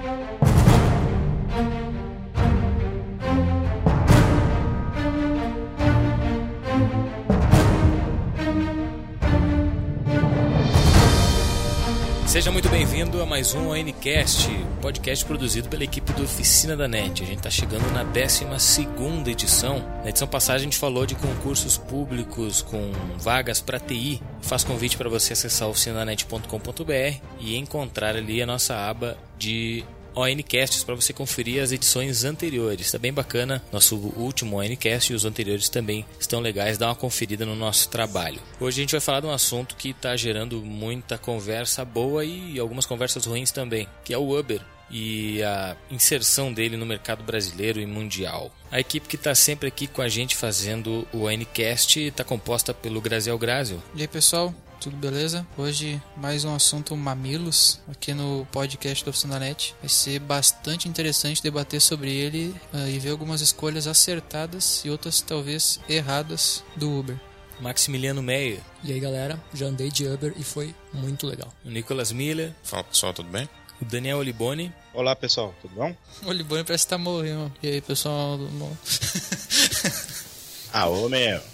thank you. Seja muito bem-vindo a mais um ONCast, podcast produzido pela equipe do Oficina da NET. A gente está chegando na 12 edição. Na edição passada a gente falou de concursos públicos com vagas para TI. Faz convite para você acessar oficinadanet.com.br e encontrar ali a nossa aba de ONCasts para você conferir as edições anteriores. Está bem bacana. Nosso último ONCast e os anteriores também estão legais. Dá uma conferida no nosso trabalho. Hoje a gente vai falar de um assunto que está gerando muita conversa boa e algumas conversas ruins também, que é o Uber e a inserção dele no mercado brasileiro e mundial. A equipe que está sempre aqui com a gente fazendo o ONCast está composta pelo Graziel Graziel. E aí pessoal, tudo beleza? Hoje mais um assunto mamilos aqui no podcast do Oficinanet. Vai ser bastante interessante debater sobre ele uh, e ver algumas escolhas acertadas e outras talvez erradas do Uber. Maximiliano Meyer. E aí galera, já andei de Uber e foi muito legal. O Nicolas Miller. Fala pessoal, tudo bem? O Daniel Oliboni. Olá pessoal, tudo bom? O Oliboni parece que tá morrendo. E aí pessoal? ah, ô meu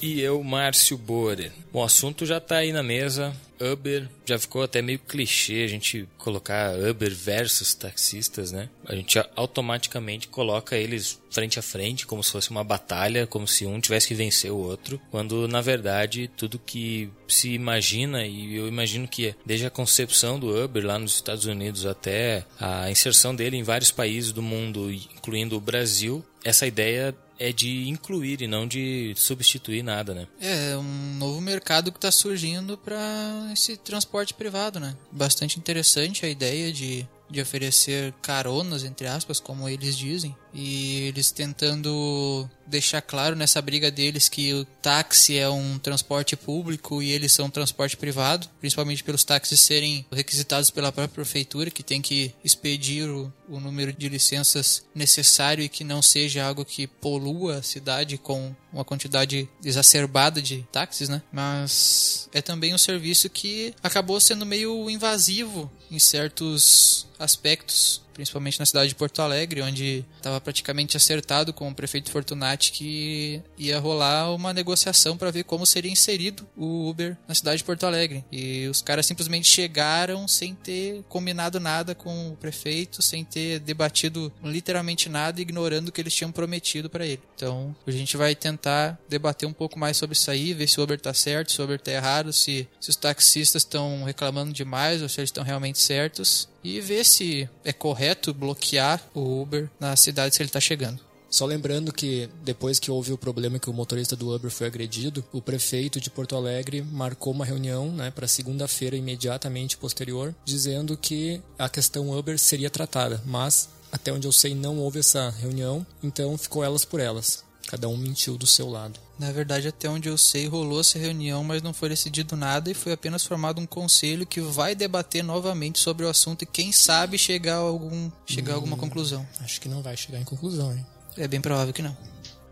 e eu, Márcio Borer. O assunto já está aí na mesa. Uber já ficou até meio clichê a gente colocar Uber versus taxistas, né? A gente automaticamente coloca eles frente a frente, como se fosse uma batalha, como se um tivesse que vencer o outro, quando na verdade tudo que se imagina, e eu imagino que desde a concepção do Uber lá nos Estados Unidos até a inserção dele em vários países do mundo, incluindo o Brasil, essa ideia é de incluir e não de substituir nada, né? É, um novo mercado que está surgindo para esse transporte privado, né? Bastante interessante a ideia de de oferecer caronas, entre aspas, como eles dizem, e eles tentando deixar claro nessa briga deles que o táxi é um transporte público e eles são um transporte privado, principalmente pelos táxis serem requisitados pela própria prefeitura, que tem que expedir o, o número de licenças necessário e que não seja algo que polua a cidade com uma quantidade exacerbada de táxis, né? Mas é também um serviço que acabou sendo meio invasivo em certos aspectos principalmente na cidade de Porto Alegre, onde estava praticamente acertado com o prefeito Fortunati que ia rolar uma negociação para ver como seria inserido o Uber na cidade de Porto Alegre. E os caras simplesmente chegaram sem ter combinado nada com o prefeito, sem ter debatido literalmente nada, ignorando o que eles tinham prometido para ele. Então, a gente vai tentar debater um pouco mais sobre isso aí, ver se o Uber tá certo, se o Uber tá errado, se, se os taxistas estão reclamando demais ou se eles estão realmente certos e ver se é correto bloquear o Uber nas cidades que ele está chegando. Só lembrando que depois que houve o problema que o motorista do Uber foi agredido, o prefeito de Porto Alegre marcou uma reunião né, para segunda-feira imediatamente posterior, dizendo que a questão Uber seria tratada, mas até onde eu sei não houve essa reunião, então ficou elas por elas. Cada um mentiu do seu lado. Na verdade, até onde eu sei, rolou essa reunião, mas não foi decidido nada e foi apenas formado um conselho que vai debater novamente sobre o assunto e quem sabe chegar a algum chegar hum, a alguma hum, conclusão. Acho que não vai chegar em conclusão, hein? É bem provável que não.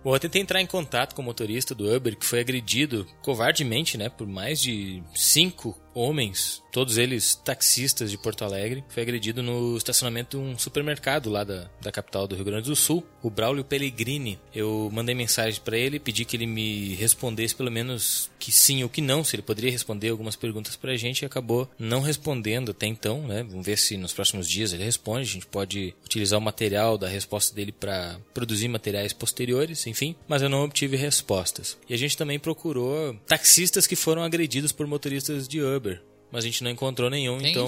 Bom, eu tentei entrar em contato com o motorista do Uber que foi agredido covardemente, né, por mais de cinco homens, todos eles taxistas de Porto Alegre, foi agredido no estacionamento de um supermercado lá da, da capital do Rio Grande do Sul, o Braulio Pellegrini. Eu mandei mensagem para ele, pedi que ele me respondesse pelo menos que sim ou que não, se ele poderia responder algumas perguntas pra gente e acabou não respondendo até então, né? Vamos ver se nos próximos dias ele responde, a gente pode utilizar o material da resposta dele para produzir materiais posteriores, enfim, mas eu não obtive respostas. E a gente também procurou taxistas que foram agredidos por motoristas de Uber mas a gente não encontrou nenhum, Tem então.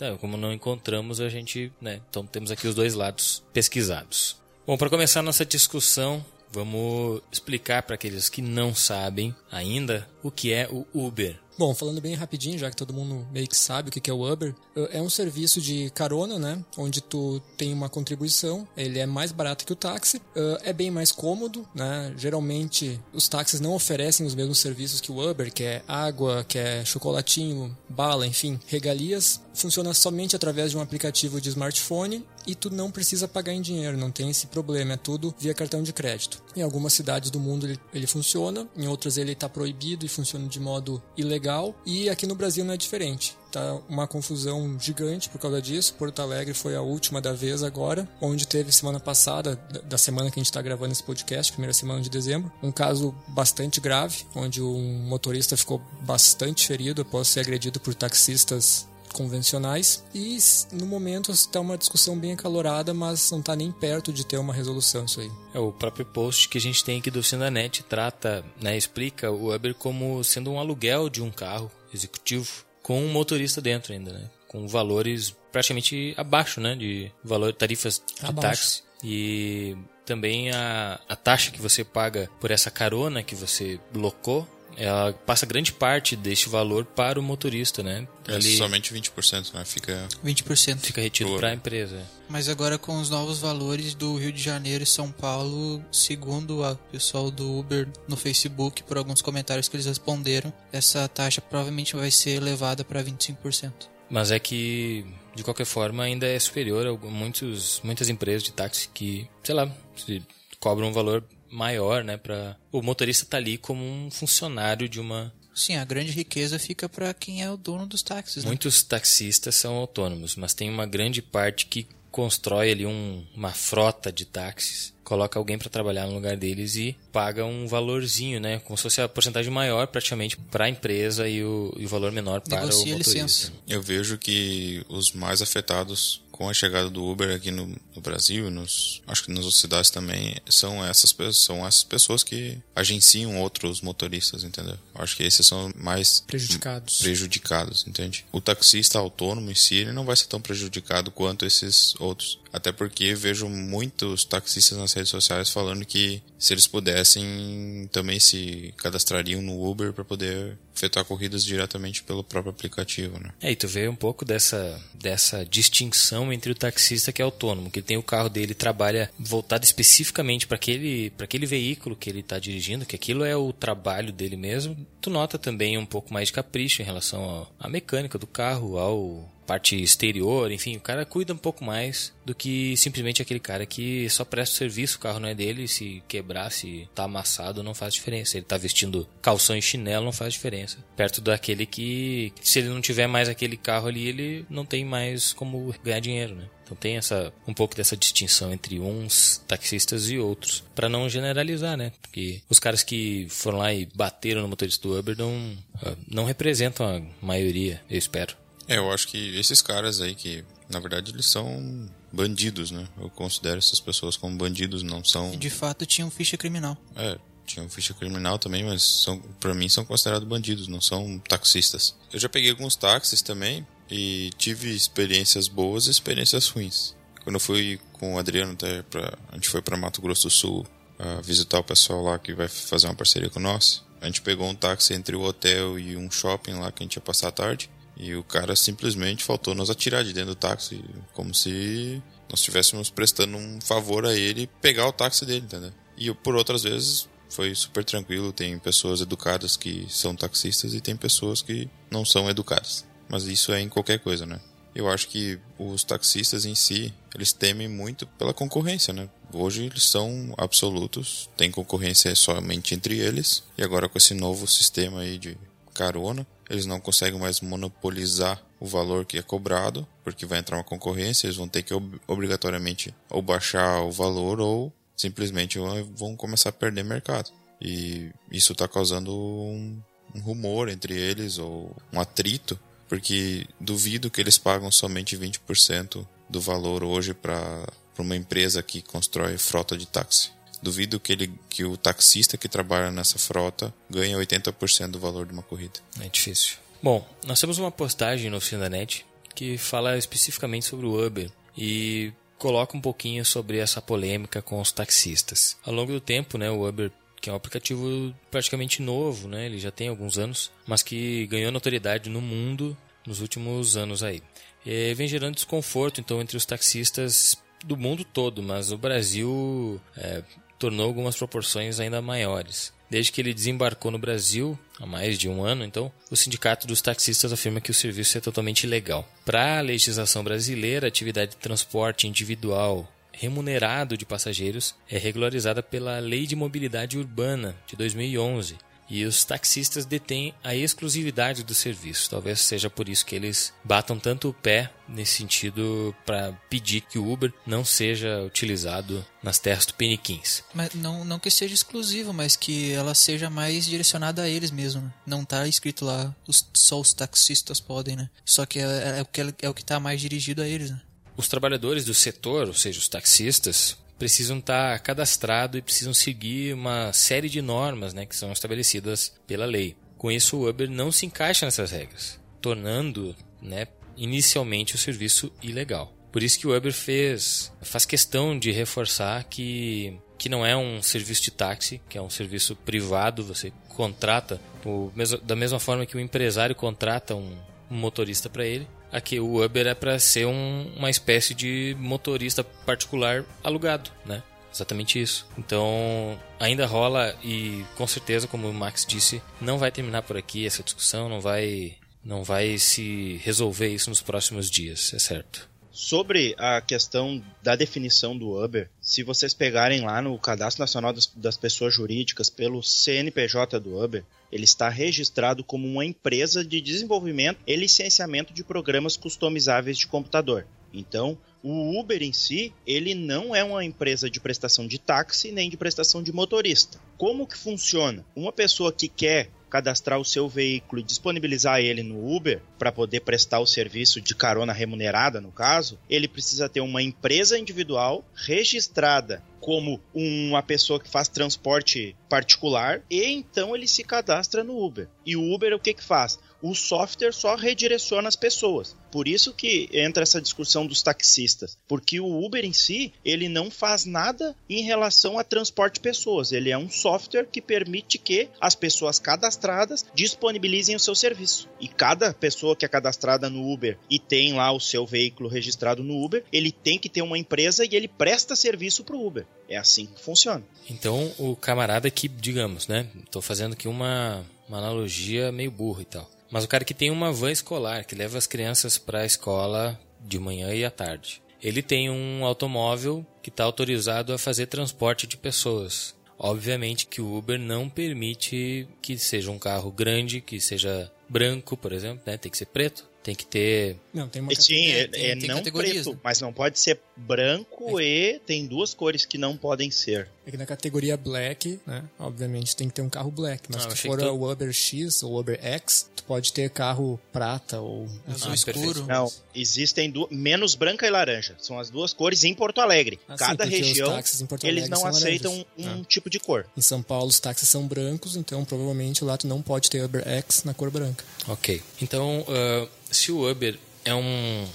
É, como não encontramos, a gente. Né, então temos aqui os dois lados pesquisados. Bom, para começar nossa discussão, vamos explicar para aqueles que não sabem ainda o que é o Uber. Bom, falando bem rapidinho, já que todo mundo meio que sabe o que é o Uber, é um serviço de carona, né? Onde tu tem uma contribuição, ele é mais barato que o táxi, é bem mais cômodo, né? Geralmente os táxis não oferecem os mesmos serviços que o Uber, que é água, que é chocolatinho, bala, enfim, regalias. Funciona somente através de um aplicativo de smartphone e tu não precisa pagar em dinheiro, não tem esse problema, é tudo via cartão de crédito. Em algumas cidades do mundo ele, ele funciona, em outras ele está proibido e funciona de modo ilegal, e aqui no Brasil não é diferente. tá uma confusão gigante por causa disso. Porto Alegre foi a última da vez agora, onde teve semana passada, da semana que a gente está gravando esse podcast, primeira semana de dezembro, um caso bastante grave, onde um motorista ficou bastante ferido após ser agredido por taxistas convencionais e no momento está uma discussão bem acalorada, mas não está nem perto de ter uma resolução isso aí. É, o próprio post que a gente tem aqui do Cindanet trata, né, explica o Uber como sendo um aluguel de um carro executivo com um motorista dentro ainda, né? Com valores praticamente abaixo, né, de valor tarifas de Abaixo. táxi e também a, a taxa que você paga por essa carona que você locou ela passa grande parte deste valor para o motorista, né? É Ele somente 20%, né? Fica. 20%. fica retido para a empresa. Mas agora com os novos valores do Rio de Janeiro e São Paulo, segundo o pessoal do Uber no Facebook, por alguns comentários que eles responderam, essa taxa provavelmente vai ser elevada para 25%. Mas é que, de qualquer forma, ainda é superior a muitos, muitas empresas de táxi que, sei lá, se cobram um valor maior, né? Pra... O motorista tá ali como um funcionário de uma. Sim, a grande riqueza fica para quem é o dono dos táxis, né? Muitos taxistas são autônomos, mas tem uma grande parte que constrói ali um- uma frota de táxis, coloca alguém para trabalhar no lugar deles e paga um valorzinho, né? Como se fosse a porcentagem maior praticamente para a empresa e o, e o valor menor para Negocia o motorista. licença. Eu vejo que os mais afetados com a chegada do Uber aqui no, no Brasil, e nos, acho que nas outras cidades também, são essas, são essas pessoas que agenciam outros motoristas, entendeu? Acho que esses são mais Prejudicados. prejudicados, entende? O taxista autônomo em si, ele não vai ser tão prejudicado quanto esses outros. Até porque vejo muitos taxistas nas redes sociais falando que se eles pudessem também se cadastrariam no Uber para poder efetuar corridas diretamente pelo próprio aplicativo, né? É, e tu vê um pouco dessa, dessa distinção entre o taxista que é autônomo, que tem o carro dele trabalha voltado especificamente para aquele, aquele veículo que ele está dirigindo, que aquilo é o trabalho dele mesmo. Tu nota também um pouco mais de capricho em relação à mecânica do carro, ao parte exterior, enfim, o cara cuida um pouco mais do que simplesmente aquele cara que só presta serviço, o carro não é dele, se quebrar, se tá amassado, não faz diferença. Ele tá vestindo calção e chinelo, não faz diferença. Perto daquele que, se ele não tiver mais aquele carro ali, ele não tem mais como ganhar dinheiro, né? Então tem essa um pouco dessa distinção entre uns taxistas e outros, Pra não generalizar, né? Porque os caras que foram lá e bateram no motorista do Uber não, ah, não representam a maioria, eu espero. É, eu acho que esses caras aí que, na verdade, eles são bandidos, né? Eu considero essas pessoas como bandidos, não são... E de fato tinham ficha criminal. É, tinham ficha criminal também, mas são, pra mim são considerados bandidos, não são taxistas. Eu já peguei alguns táxis também e tive experiências boas e experiências ruins. Quando eu fui com o Adriano até pra, a gente foi para Mato Grosso do Sul a visitar o pessoal lá que vai fazer uma parceria com nós. A gente pegou um táxi entre o hotel e um shopping lá que a gente ia passar a tarde. E o cara simplesmente faltou nos atirar de dentro do táxi, como se nós estivéssemos prestando um favor a ele pegar o táxi dele, entendeu? E por outras vezes foi super tranquilo, tem pessoas educadas que são taxistas e tem pessoas que não são educadas. Mas isso é em qualquer coisa, né? Eu acho que os taxistas em si, eles temem muito pela concorrência, né? Hoje eles são absolutos, tem concorrência somente entre eles, e agora com esse novo sistema aí de carona, eles não conseguem mais monopolizar o valor que é cobrado, porque vai entrar uma concorrência, eles vão ter que ob- obrigatoriamente ou baixar o valor ou simplesmente vão começar a perder mercado. E isso está causando um, um rumor entre eles ou um atrito, porque duvido que eles pagam somente 20% do valor hoje para uma empresa que constrói frota de táxi. Duvido que, ele, que o taxista que trabalha nessa frota ganhe 80% do valor de uma corrida. É difícil. Bom, nós temos uma postagem no Oficina Net que fala especificamente sobre o Uber e coloca um pouquinho sobre essa polêmica com os taxistas. Ao longo do tempo, né, o Uber, que é um aplicativo praticamente novo, né, ele já tem alguns anos, mas que ganhou notoriedade no mundo nos últimos anos aí. E vem gerando desconforto, então, entre os taxistas do mundo todo, mas o Brasil é, tornou algumas proporções ainda maiores. Desde que ele desembarcou no Brasil, há mais de um ano, então, o Sindicato dos Taxistas afirma que o serviço é totalmente ilegal. Para a legislação brasileira, a atividade de transporte individual remunerado de passageiros é regularizada pela Lei de Mobilidade Urbana de 2011 e os taxistas detêm a exclusividade do serviço. Talvez seja por isso que eles batam tanto o pé nesse sentido para pedir que o Uber não seja utilizado nas terras tupiniquins. Mas não, não que seja exclusivo, mas que ela seja mais direcionada a eles mesmo. Né? Não tá escrito lá os, só os taxistas podem, né? Só que é, é o que é o que tá mais dirigido a eles. Né? Os trabalhadores do setor, ou seja, os taxistas, precisam estar cadastrados e precisam seguir uma série de normas né, que são estabelecidas pela lei. Com isso, o Uber não se encaixa nessas regras, tornando né, inicialmente o serviço ilegal. Por isso que o Uber fez, faz questão de reforçar que, que não é um serviço de táxi, que é um serviço privado, você contrata, o, da mesma forma que o empresário contrata um, um motorista para ele, Aqui o Uber é para ser um, uma espécie de motorista particular alugado, né? Exatamente isso. Então, ainda rola e com certeza, como o Max disse, não vai terminar por aqui essa discussão, não vai não vai se resolver isso nos próximos dias, é certo. Sobre a questão da definição do Uber, se vocês pegarem lá no Cadastro Nacional das, das, Pessoas Jurídicas pelo CNPJ do Uber, ele está registrado como uma empresa de desenvolvimento e licenciamento de programas customizáveis de computador. Então, o Uber em si, ele não é uma empresa de prestação de táxi nem de prestação de motorista. Como que funciona? Uma pessoa que quer cadastrar o seu veículo e disponibilizar ele no Uber para poder prestar o serviço de carona remunerada, no caso, ele precisa ter uma empresa individual registrada como uma pessoa que faz transporte particular e então ele se cadastra no Uber. E o Uber o que que faz? O software só redireciona as pessoas. Por isso que entra essa discussão dos taxistas, porque o Uber em si, ele não faz nada em relação a transporte de pessoas. Ele é um software que permite que as pessoas cadastradas disponibilizem o seu serviço. E cada pessoa que é cadastrada no Uber e tem lá o seu veículo registrado no Uber, ele tem que ter uma empresa e ele presta serviço para o Uber. É assim que funciona. Então, o camarada que, digamos, né? Estou fazendo aqui uma, uma analogia meio burra e tal. Mas o cara que tem uma van escolar, que leva as crianças para a escola de manhã e à tarde. Ele tem um automóvel que está autorizado a fazer transporte de pessoas. Obviamente que o Uber não permite que seja um carro grande, que seja branco, por exemplo, né? Tem que ser preto. Tem que ter. Não, tem uma Sim, é, tem, é tem não preto, né? mas não pode ser branco é. e tem duas cores que não podem ser. É que na categoria black, né? Obviamente tem que ter um carro black. Mas ah, se for o Uber X ou Uber X, tu pode ter carro prata ou azul ah, escuro. Não, existem duas, menos branca e laranja. São as duas cores em Porto Alegre. Ah, Cada sim, região eles não aceitam laranjas. um ah. tipo de cor. Em São Paulo os táxis são brancos, então provavelmente lá tu não pode ter Uber X na cor branca. Ok. Então, uh, se o Uber é um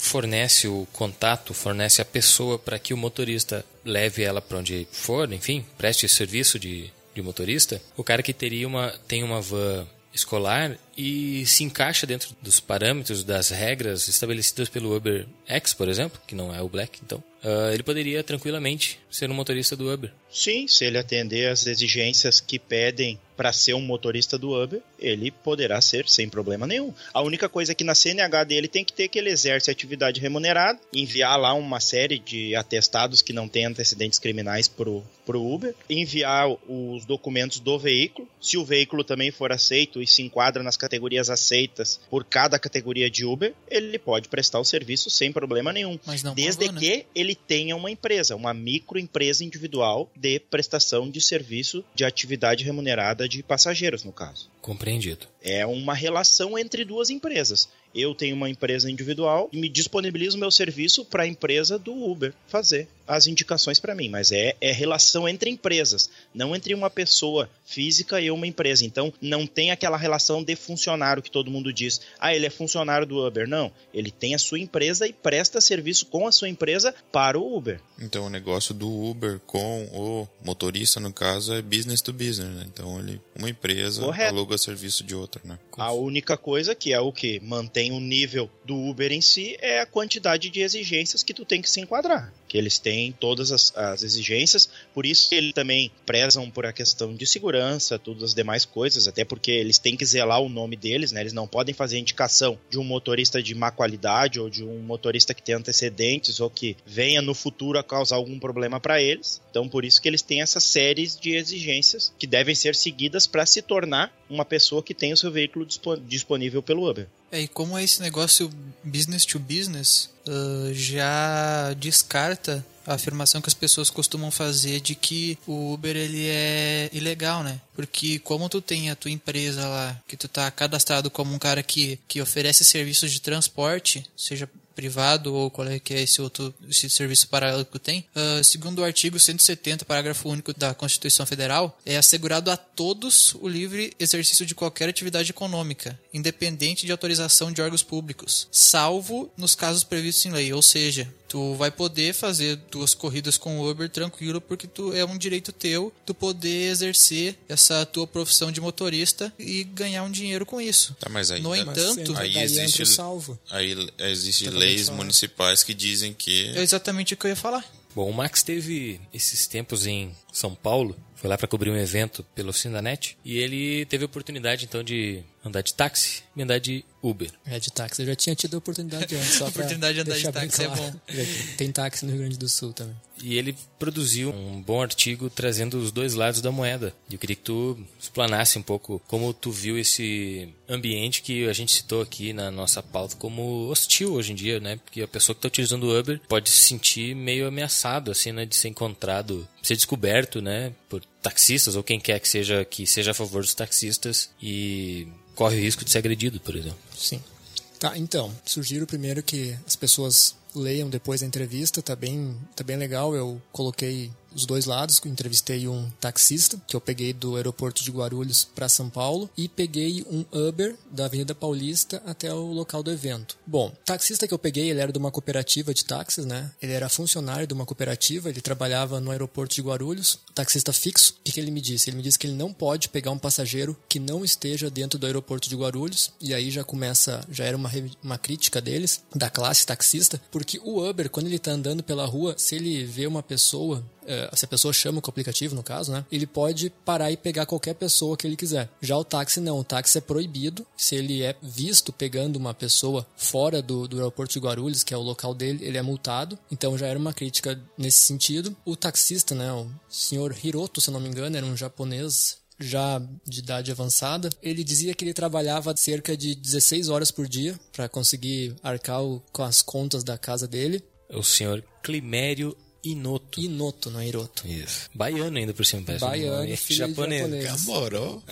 fornece o contato, fornece a pessoa para que o motorista leve ela para onde for, enfim, preste serviço de, de motorista, o cara que teria uma tem uma van escolar e se encaixa dentro dos parâmetros das regras estabelecidas pelo Uber X, por exemplo, que não é o Black, então, uh, ele poderia tranquilamente ser um motorista do Uber. Sim, se ele atender às exigências que pedem para ser um motorista do Uber, ele poderá ser sem problema nenhum. A única coisa é que na CNH dele tem que ter que ele exerce atividade remunerada, enviar lá uma série de atestados que não têm antecedentes criminais pro, pro Uber, enviar os documentos do veículo, se o veículo também for aceito e se enquadra nas categorias aceitas por cada categoria de Uber, ele pode prestar o serviço sem problema nenhum. desde pagou, né? que ele tenha uma empresa, uma microempresa individual de prestação de serviço de atividade remunerada de passageiros, no caso. Compreendido. É uma relação entre duas empresas. Eu tenho uma empresa individual e me disponibilizo o meu serviço para a empresa do Uber fazer as indicações para mim, mas é, é relação entre empresas, não entre uma pessoa física e uma empresa. Então, não tem aquela relação de funcionário que todo mundo diz, ah, ele é funcionário do Uber. Não, ele tem a sua empresa e presta serviço com a sua empresa para o Uber. Então, o negócio do Uber com o motorista, no caso, é business to business, né? Então, ele, uma empresa Correto. aluga serviço de outra, né? A única coisa que é o que mantém o nível do Uber em si é a quantidade de exigências que tu tem que se enquadrar. Que eles têm tem todas as, as exigências, por isso eles também prezam por a questão de segurança, todas as demais coisas, até porque eles têm que zelar o nome deles, né? Eles não podem fazer indicação de um motorista de má qualidade ou de um motorista que tem antecedentes ou que venha no futuro a causar algum problema para eles. Então, por isso que eles têm essas séries de exigências que devem ser seguidas para se tornar uma pessoa que tem o seu veículo disponível pelo Uber. É, e como é esse negócio business to business, uh, já descarta a afirmação que as pessoas costumam fazer de que o Uber ele é ilegal, né? Porque como tu tem a tua empresa lá, que tu tá cadastrado como um cara que, que oferece serviços de transporte, seja privado ou qual é que é esse outro esse serviço paralelo que tem, uh, segundo o artigo 170, parágrafo único da Constituição Federal, é assegurado a todos o livre exercício de qualquer atividade econômica, independente de autorização de órgãos públicos, salvo nos casos previstos em lei, ou seja, tu vai poder fazer tuas corridas com o Uber tranquilo porque tu é um direito teu tu poder exercer essa tua profissão de motorista e ganhar um dinheiro com isso. Tá, mas aí, no entanto, aí existe salvo. Aí existe leis municipais que dizem que é exatamente o que eu ia falar. Bom, o Max teve esses tempos em São Paulo, foi lá para cobrir um evento pelo Cindanet e ele teve a oportunidade então de andar de táxi e andar de Uber. É, de táxi. Eu já tinha tido a oportunidade antes. Só a oportunidade de andar de táxi é claro. é bom. Tem táxi no Rio Grande do Sul também. E ele produziu um bom artigo trazendo os dois lados da moeda. E eu queria que tu explanasse um pouco como tu viu esse ambiente que a gente citou aqui na nossa pauta como hostil hoje em dia, né? Porque a pessoa que está utilizando o Uber pode se sentir meio ameaçado, assim, né? De ser encontrado, ser descoberto, né? Por taxistas ou quem quer que seja que seja a favor dos taxistas e corre o risco de ser agredido, por exemplo. Sim. Tá, então, sugiro primeiro que as pessoas leiam depois da entrevista, tá bem, tá bem legal. Eu coloquei os dois lados. Entrevistei um taxista que eu peguei do aeroporto de Guarulhos para São Paulo e peguei um Uber da Avenida Paulista até o local do evento. Bom, taxista que eu peguei, ele era de uma cooperativa de táxis, né? Ele era funcionário de uma cooperativa, ele trabalhava no aeroporto de Guarulhos, taxista fixo. O que, que ele me disse? Ele me disse que ele não pode pegar um passageiro que não esteja dentro do aeroporto de Guarulhos e aí já começa, já era uma, uma crítica deles, da classe taxista, porque o Uber, quando ele tá andando pela rua, se ele vê uma pessoa se a pessoa chama com o aplicativo, no caso, né? Ele pode parar e pegar qualquer pessoa que ele quiser. Já o táxi não, o táxi é proibido. Se ele é visto pegando uma pessoa fora do, do aeroporto de Guarulhos, que é o local dele, ele é multado. Então já era uma crítica nesse sentido. O taxista, né? O senhor Hiroto, se não me engano, era um japonês já de idade avançada. Ele dizia que ele trabalhava cerca de 16 horas por dia para conseguir arcar o, com as contas da casa dele. O senhor Climério Inoto. Inoto, não é Hiroto. Isso. Baiano ainda por cima, parece. Baiano, um filho japonês. japonês. Gamoró.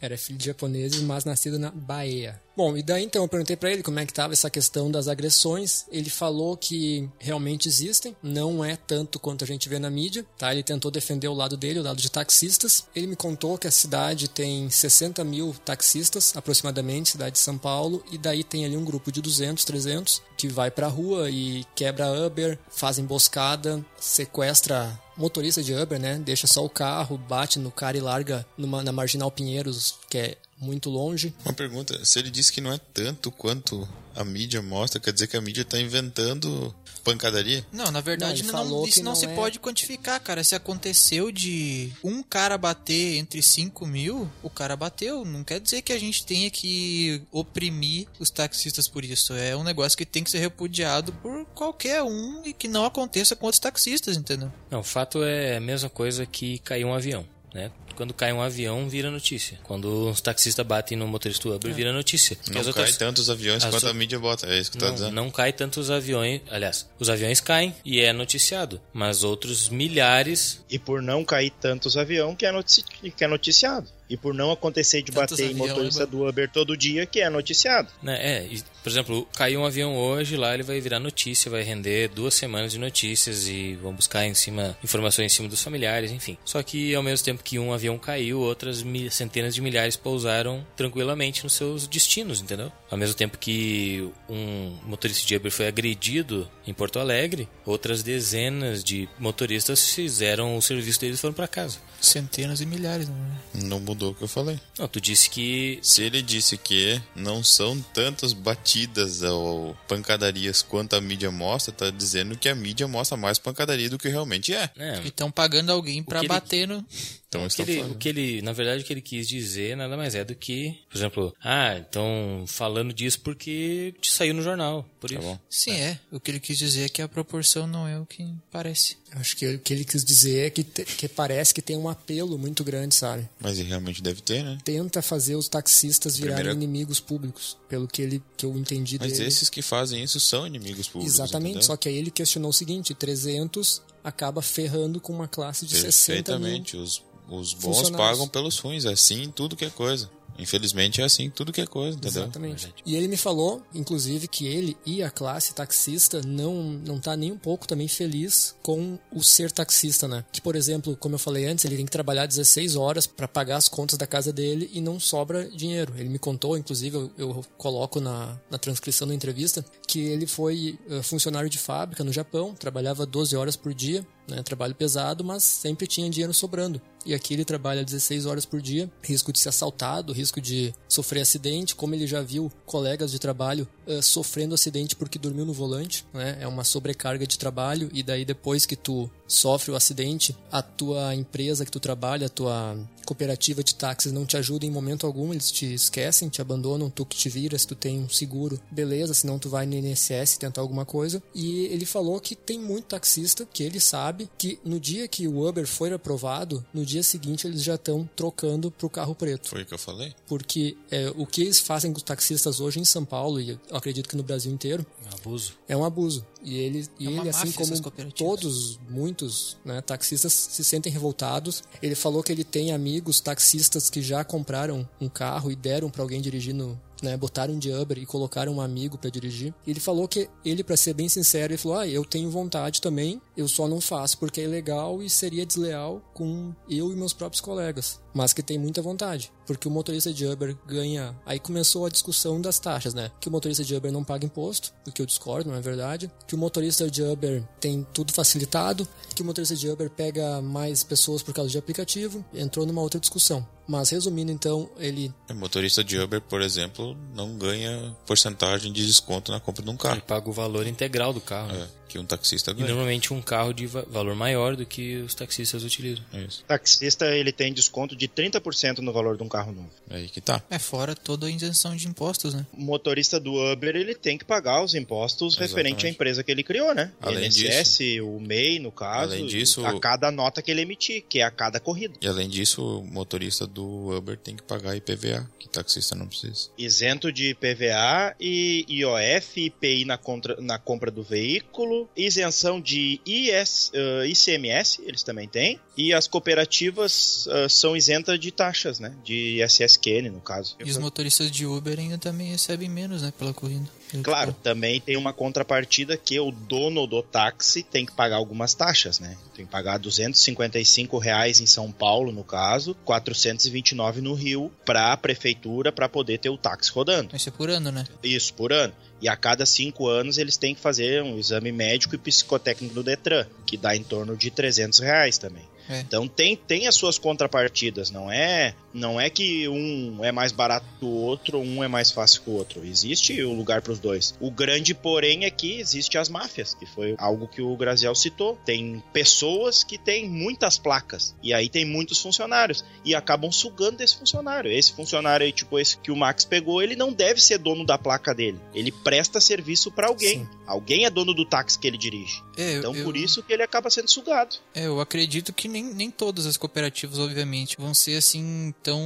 Era filho de japoneses, mas nascido na Bahia. Bom, e daí então eu perguntei para ele como é que estava essa questão das agressões. Ele falou que realmente existem, não é tanto quanto a gente vê na mídia, tá? Ele tentou defender o lado dele, o lado de taxistas. Ele me contou que a cidade tem 60 mil taxistas, aproximadamente, cidade de São Paulo, e daí tem ali um grupo de 200, 300 que vai pra rua e quebra Uber, faz emboscada, sequestra motorista de Uber, né? Deixa só o carro, bate no cara e larga numa, na Marginal Pinheiros, que é muito longe. Uma pergunta: se ele disse que não é tanto quanto a mídia mostra, quer dizer que a mídia está inventando pancadaria? Não, na verdade não, não isso não, não se é... pode quantificar, cara. Se aconteceu de um cara bater entre 5 mil, o cara bateu. Não quer dizer que a gente tenha que oprimir os taxistas por isso. É um negócio que tem que ser repudiado por qualquer um e que não aconteça com outros taxistas, entendeu? Não, o fato é a mesma coisa que cair um avião. Né? Quando cai um avião, vira notícia. Quando os taxistas batem no motorista Uber, é. vira notícia. Não cai outras... tantos aviões quanto a mídia bota, é isso que não, tá dizendo. Não cai tantos aviões, aliás, os aviões caem e é noticiado, mas outros milhares... E por não cair tantos aviões que é, notici... que é noticiado e por não acontecer de Tantos bater em motorista do Uber todo dia, que é noticiado. Né, é, e, por exemplo, caiu um avião hoje, lá ele vai virar notícia, vai render duas semanas de notícias e vão buscar em cima informações em cima dos familiares, enfim. Só que ao mesmo tempo que um avião avião caiu, outras centenas de milhares pousaram tranquilamente nos seus destinos, entendeu? Ao mesmo tempo que um motorista de Uber foi agredido em Porto Alegre, outras dezenas de motoristas fizeram o serviço deles e foram para casa. Centenas e milhares, né? Não mudou o que eu falei. Não, tu disse que Se ele disse que não são tantas batidas ou pancadarias quanto a mídia mostra, tá dizendo que a mídia mostra mais pancadaria do que realmente é. é, E estão pagando alguém pra que ele- bater no. Então O que, ele, falando. o que ele, na verdade, o que ele quis dizer nada mais é do que, por exemplo, ah, então falando disso porque te saiu no jornal, por Tá isso. bom. Sim, é. O que ele quis dizer é que a proporção não é o que parece. Acho que o que ele quis dizer é que, te- que parece que tem um apelo muito grande, sabe? Mas ele realmente deve ter, né? Tenta fazer os taxistas virarem Primeira- inimigos públicos, pelo que ele que eu entendi Mas dele. esses que fazem isso são inimigos públicos. Exatamente, entendeu? só que aí ele questionou o seguinte, 300 acaba ferrando com uma classe de 60 mil. Perfeitamente. Os, os bons pagam pelos ruins. Assim tudo que é coisa. Infelizmente é assim tudo que é coisa, entendeu? Exatamente. E ele me falou, inclusive, que ele e a classe taxista não não tá nem um pouco também feliz com o ser taxista, né? Que, por exemplo, como eu falei antes, ele tem que trabalhar 16 horas para pagar as contas da casa dele e não sobra dinheiro. Ele me contou, inclusive, eu, eu coloco na, na transcrição da entrevista, que ele foi eh, funcionário de fábrica no Japão, trabalhava 12 horas por dia, né? Trabalho pesado, mas sempre tinha dinheiro sobrando. E aqui ele trabalha 16 horas por dia, risco de ser assaltado, risco de sofrer acidente, como ele já viu colegas de trabalho eh, sofrendo acidente porque dormiu no volante, né? É uma sobrecarga de trabalho e daí depois que tu sofre o acidente, a tua empresa que tu trabalha, a tua cooperativa de táxis não te ajuda em momento algum, eles te esquecem, te abandonam, tu que te vira, se tu tem um seguro, beleza, senão tu vai no INSS tentar alguma coisa. E ele falou que tem muito taxista que ele sabe que no dia que o Uber foi aprovado, no dia seguinte eles já estão trocando pro carro preto. Foi o que eu falei? Porque é, o que eles fazem com os taxistas hoje em São Paulo, e acredito que no Brasil inteiro, Um abuso. é um abuso. E ele, e É ele assim como todos, muitos né, taxistas se sentem revoltados. Ele falou que ele tem amigos taxistas que já compraram um carro e deram para alguém dirigir no, né, botaram de Uber e colocaram um amigo para dirigir. Ele falou que ele, para ser bem sincero, ele falou: "Ah, eu tenho vontade também, eu só não faço porque é ilegal e seria desleal com eu e meus próprios colegas, mas que tem muita vontade, porque o motorista de Uber ganha. Aí começou a discussão das taxas, né? Que o motorista de Uber não paga imposto, o que eu discordo, não é verdade? Que o motorista de Uber tem tudo facilitado, que o motorista de Uber pega mais pessoas por causa de aplicativo, entrou numa outra discussão. Mas resumindo, então, ele O motorista de Uber, por exemplo, não ganha porcentagem de desconto na compra de um Ele carro. paga o valor integral do carro. né? É, que um taxista E ganha. normalmente um carro de va- valor maior do que os taxistas utilizam. É isso. taxista ele tem desconto de 30% no valor de um carro novo. É aí que tá. É fora toda a isenção de impostos, né? O motorista do Uber ele tem que pagar os impostos Exatamente. referente à empresa que ele criou, né? Além INSS, o MEI, no caso, Além disso- a cada nota que ele emitir, que é a cada corrida. E além disso, o motorista do Uber tem que pagar IPVA, que taxista não precisa. Isento de PVA e IOF, IPI na, contra- na compra do veículo, isenção de IS, eh, ICMS, eles também têm, e as cooperativas eh, são isentas de taxas, né? De ISSQN, no caso. E os motoristas de Uber ainda também recebem menos, né? Pela corrida. Claro, também tem uma contrapartida que o dono do táxi tem que pagar algumas taxas, né? Tem que pagar 255 reais em São Paulo, no caso, 429 no Rio, para a prefeitura para poder ter o táxi rodando. Vai ser por ano, né? Isso, por ano. E a cada cinco anos eles têm que fazer um exame médico e psicotécnico do Detran, que dá em torno de 300 reais também. É. Então tem, tem as suas contrapartidas, não é não é que um é mais barato que o outro, um é mais fácil que o outro. Existe o lugar para os dois. O grande porém é que existe as máfias, que foi algo que o Graziel citou. Tem pessoas que têm muitas placas e aí tem muitos funcionários e acabam sugando desse funcionário. Esse funcionário aí, tipo esse que o Max pegou, ele não deve ser dono da placa dele. Ele presta serviço para alguém. Sim. Alguém é dono do táxi que ele dirige. É, eu- Então eu- por isso que ele acaba sendo sugado. É, eu acredito que nem, nem todas as cooperativas, obviamente, vão ser assim tão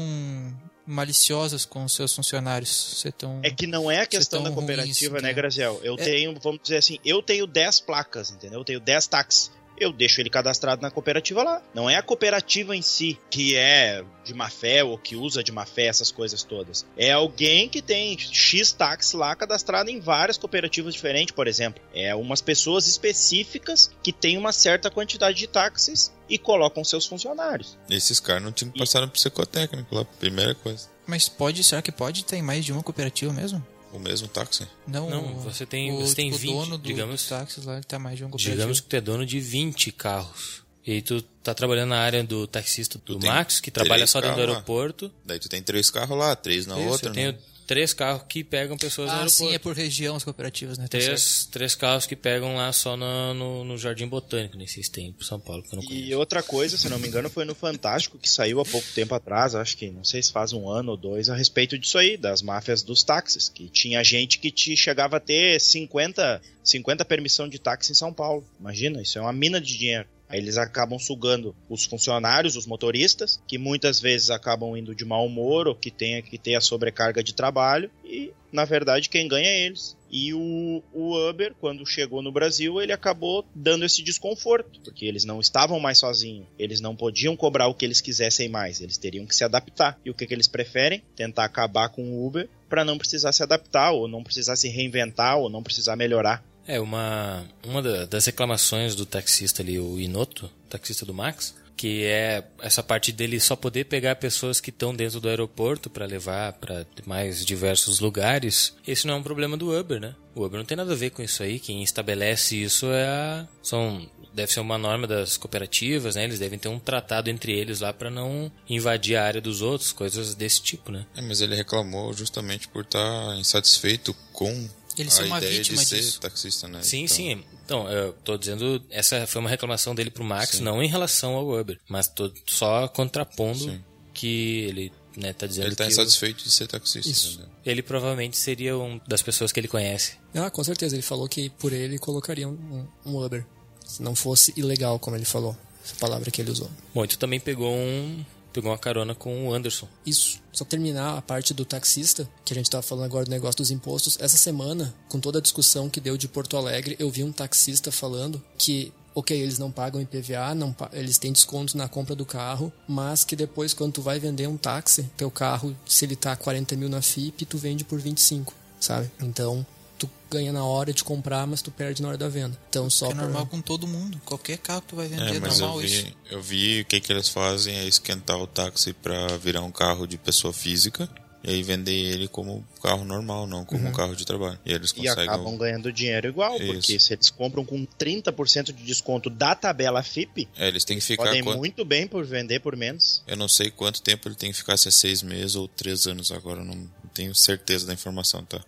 maliciosas com os seus funcionários. Ser tão... É que não é a questão tão da cooperativa, né, né? Graziel? Eu É. tenho, vamos dizer assim, eu tenho 10 placas, entendeu? Eu tenho 10 táxis. Eu deixo ele cadastrado na cooperativa lá. Não é a cooperativa em si que é de má fé ou que usa de má fé essas coisas todas. É alguém que tem X táxi lá cadastrado em várias cooperativas diferentes, por exemplo. É umas pessoas específicas que têm uma certa quantidade de táxis e colocam seus funcionários. Esses caras não tinham que passar no psicotécnico lá, primeira coisa. Mas pode, será que pode ter mais de uma cooperativa mesmo? O mesmo táxi. Não, Não, o- você tem- o, você tem tipo, 20, dono do, digamos. táxis lá, ele tá mais de cooperativa. Digamos que tu é dono de 20 carros. E aí tu tá trabalhando na área do taxista do Max, que trabalha só dentro do carros lá. aeroporto. Daí tu tem três carros lá, três na Isso, outra. eu tenho né? Três carros que pegam pessoas no Ah, aeroporto. sim, é por região as cooperativas, né? Tá certo. Três, três carros que pegam lá só no, no, no Jardim Botânico, nem sei se tem São Paulo, que eu não E conheço. outra coisa, se não me engano, foi no Fantástico que saiu há pouco tempo atrás, acho que não sei se faz um ano ou dois, a respeito disso aí, das máfias dos táxis, que tinha gente que te chegava a ter 50, 50 permissão de táxi em São Paulo. Imagina, isso é uma mina de dinheiro. Eles acabam sugando os funcionários, os motoristas, que muitas vezes acabam indo de mau humor ou que tem que ter a sobrecarga de trabalho, e na verdade quem ganha é eles. E o, o Uber, quando chegou no Brasil, ele acabou dando esse desconforto, porque eles não estavam mais sozinhos, eles não podiam cobrar o que eles quisessem mais, eles teriam que se adaptar. E o que, que eles preferem? Tentar acabar com o Uber para não precisar se adaptar, ou não precisar se reinventar, ou não precisar melhorar. É, uma, uma da- das reclamações do taxista ali, o Inoto, taxista do Max, que é essa parte dele só poder pegar pessoas que estão dentro do aeroporto para levar para mais diversos lugares. Esse não é um problema do Uber, né? O Uber não tem nada a ver com isso aí. Quem estabelece isso é a, são deve ser uma norma das cooperativas, né? Eles devem ter um tratado entre eles lá para não invadir a área dos outros, coisas desse tipo, né? É, mas ele reclamou justamente por estar insatisfeito com Eles a são uma ideia vítima de ser disso. taxista, né? Sim, Então, sim. Então, eu tô dizendo, essa foi uma reclamação dele pro Max, Sim. não em relação ao Uber, mas tô só contrapondo Sim. que ele, né, tá dizendo Ele tá que insatisfeito de ser taxista, ele provavelmente seria um das pessoas que ele conhece. Ah, com certeza. Ele falou que por ele colocaria um, um Uber. Se não fosse ilegal, como ele falou. Essa palavra que ele usou. Bom, e tu também pegou um, pegou uma carona com o Anderson. Isso. Só terminar a parte do taxista, que a gente tava falando agora do negócio dos impostos. Essa semana, com toda a discussão que deu de Porto Alegre, eu vi um taxista falando que, ok, eles não pagam IPVA, não, eles têm desconto na compra do carro, mas que depois, quando tu vai vender um táxi, teu carro, se ele tá 40 mil na FIP, tu vende por 25, sabe? Então, tu ganha na hora de comprar, mas tu perde na hora da venda. Então, só é pra- normal com todo mundo. Qualquer carro que tu vai vender É, é, mas eu normal isso. vi, eu vi o que, que eles fazem é esquentar o táxi pra virar um carro de pessoa física e aí vender ele como carro normal, não como um carro de trabalho. E eles E conseguem. acabam ganhando dinheiro igual, Isso. porque se eles compram com 30% de desconto da tabela FIP, É, eles têm que ficar. podem quanto- muito bem por vender por menos. Eu não sei quanto tempo ele tem que ficar, se é seis meses ou três anos agora, eu não tenho certeza da informação, tá?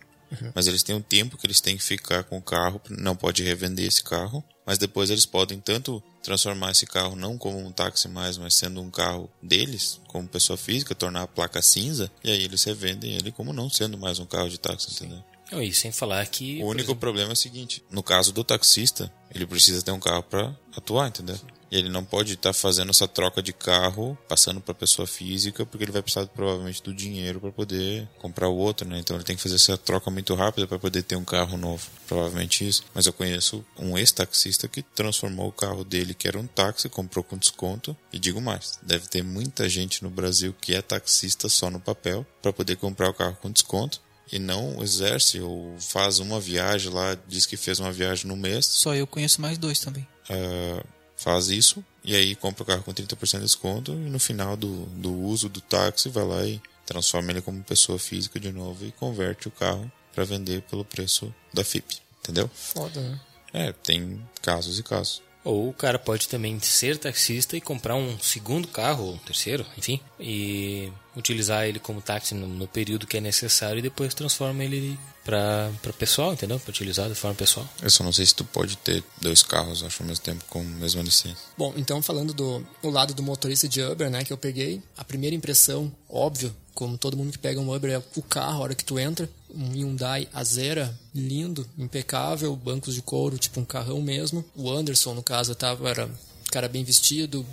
Mas eles têm um tempo que eles têm que ficar com o carro, não pode revender esse carro, mas depois eles podem tanto transformar esse carro não como um táxi mais, mas sendo um carro deles, como pessoa física, tornar a placa cinza, e aí eles revendem ele como não sendo mais um carro de táxi, entendeu? Não, E sem falar que... O único exemplo, problema é o seguinte: no caso do taxista, ele precisa ter um carro para atuar, entendeu? E ele não pode estar fazendo essa troca de carro, passando para pessoa física, porque ele vai precisar provavelmente do dinheiro para poder comprar o outro, né? Então ele tem que fazer essa troca muito rápida para poder ter um carro novo. Provavelmente isso. Mas eu conheço um ex-taxista que transformou o carro dele, que era um táxi, comprou com desconto. E digo mais: deve ter muita gente no Brasil que é taxista só no papel para poder comprar o carro com desconto e não exerce ou faz uma viagem lá, diz que fez uma viagem no mês, Só eu conheço mais dois também. ah, faz isso e aí compra o carro com 30% de desconto e no final do, do uso do táxi vai lá e transforma ele como pessoa física de novo e converte o carro para vender pelo preço da FIP, entendeu? Foda, né? É, tem casos e casos. Ou o cara pode também ser taxista e comprar um segundo carro, ou um terceiro, enfim, e utilizar ele como táxi no, no período que é necessário e depois transforma ele para pessoal, entendeu? Para utilizar de forma pessoal. Eu só não sei se tu pode ter dois carros, acho, ao mesmo tempo com a mesma licença. Bom, então falando do, do lado do motorista de Uber, né, que eu peguei, a primeira impressão, óbvio, como todo mundo que pega um Uber, é o carro, a hora que tu entra, um Hyundai Azera, lindo, impecável, bancos de couro, tipo um carrão mesmo. O Anderson, no caso, tava, era um cara bem vestido,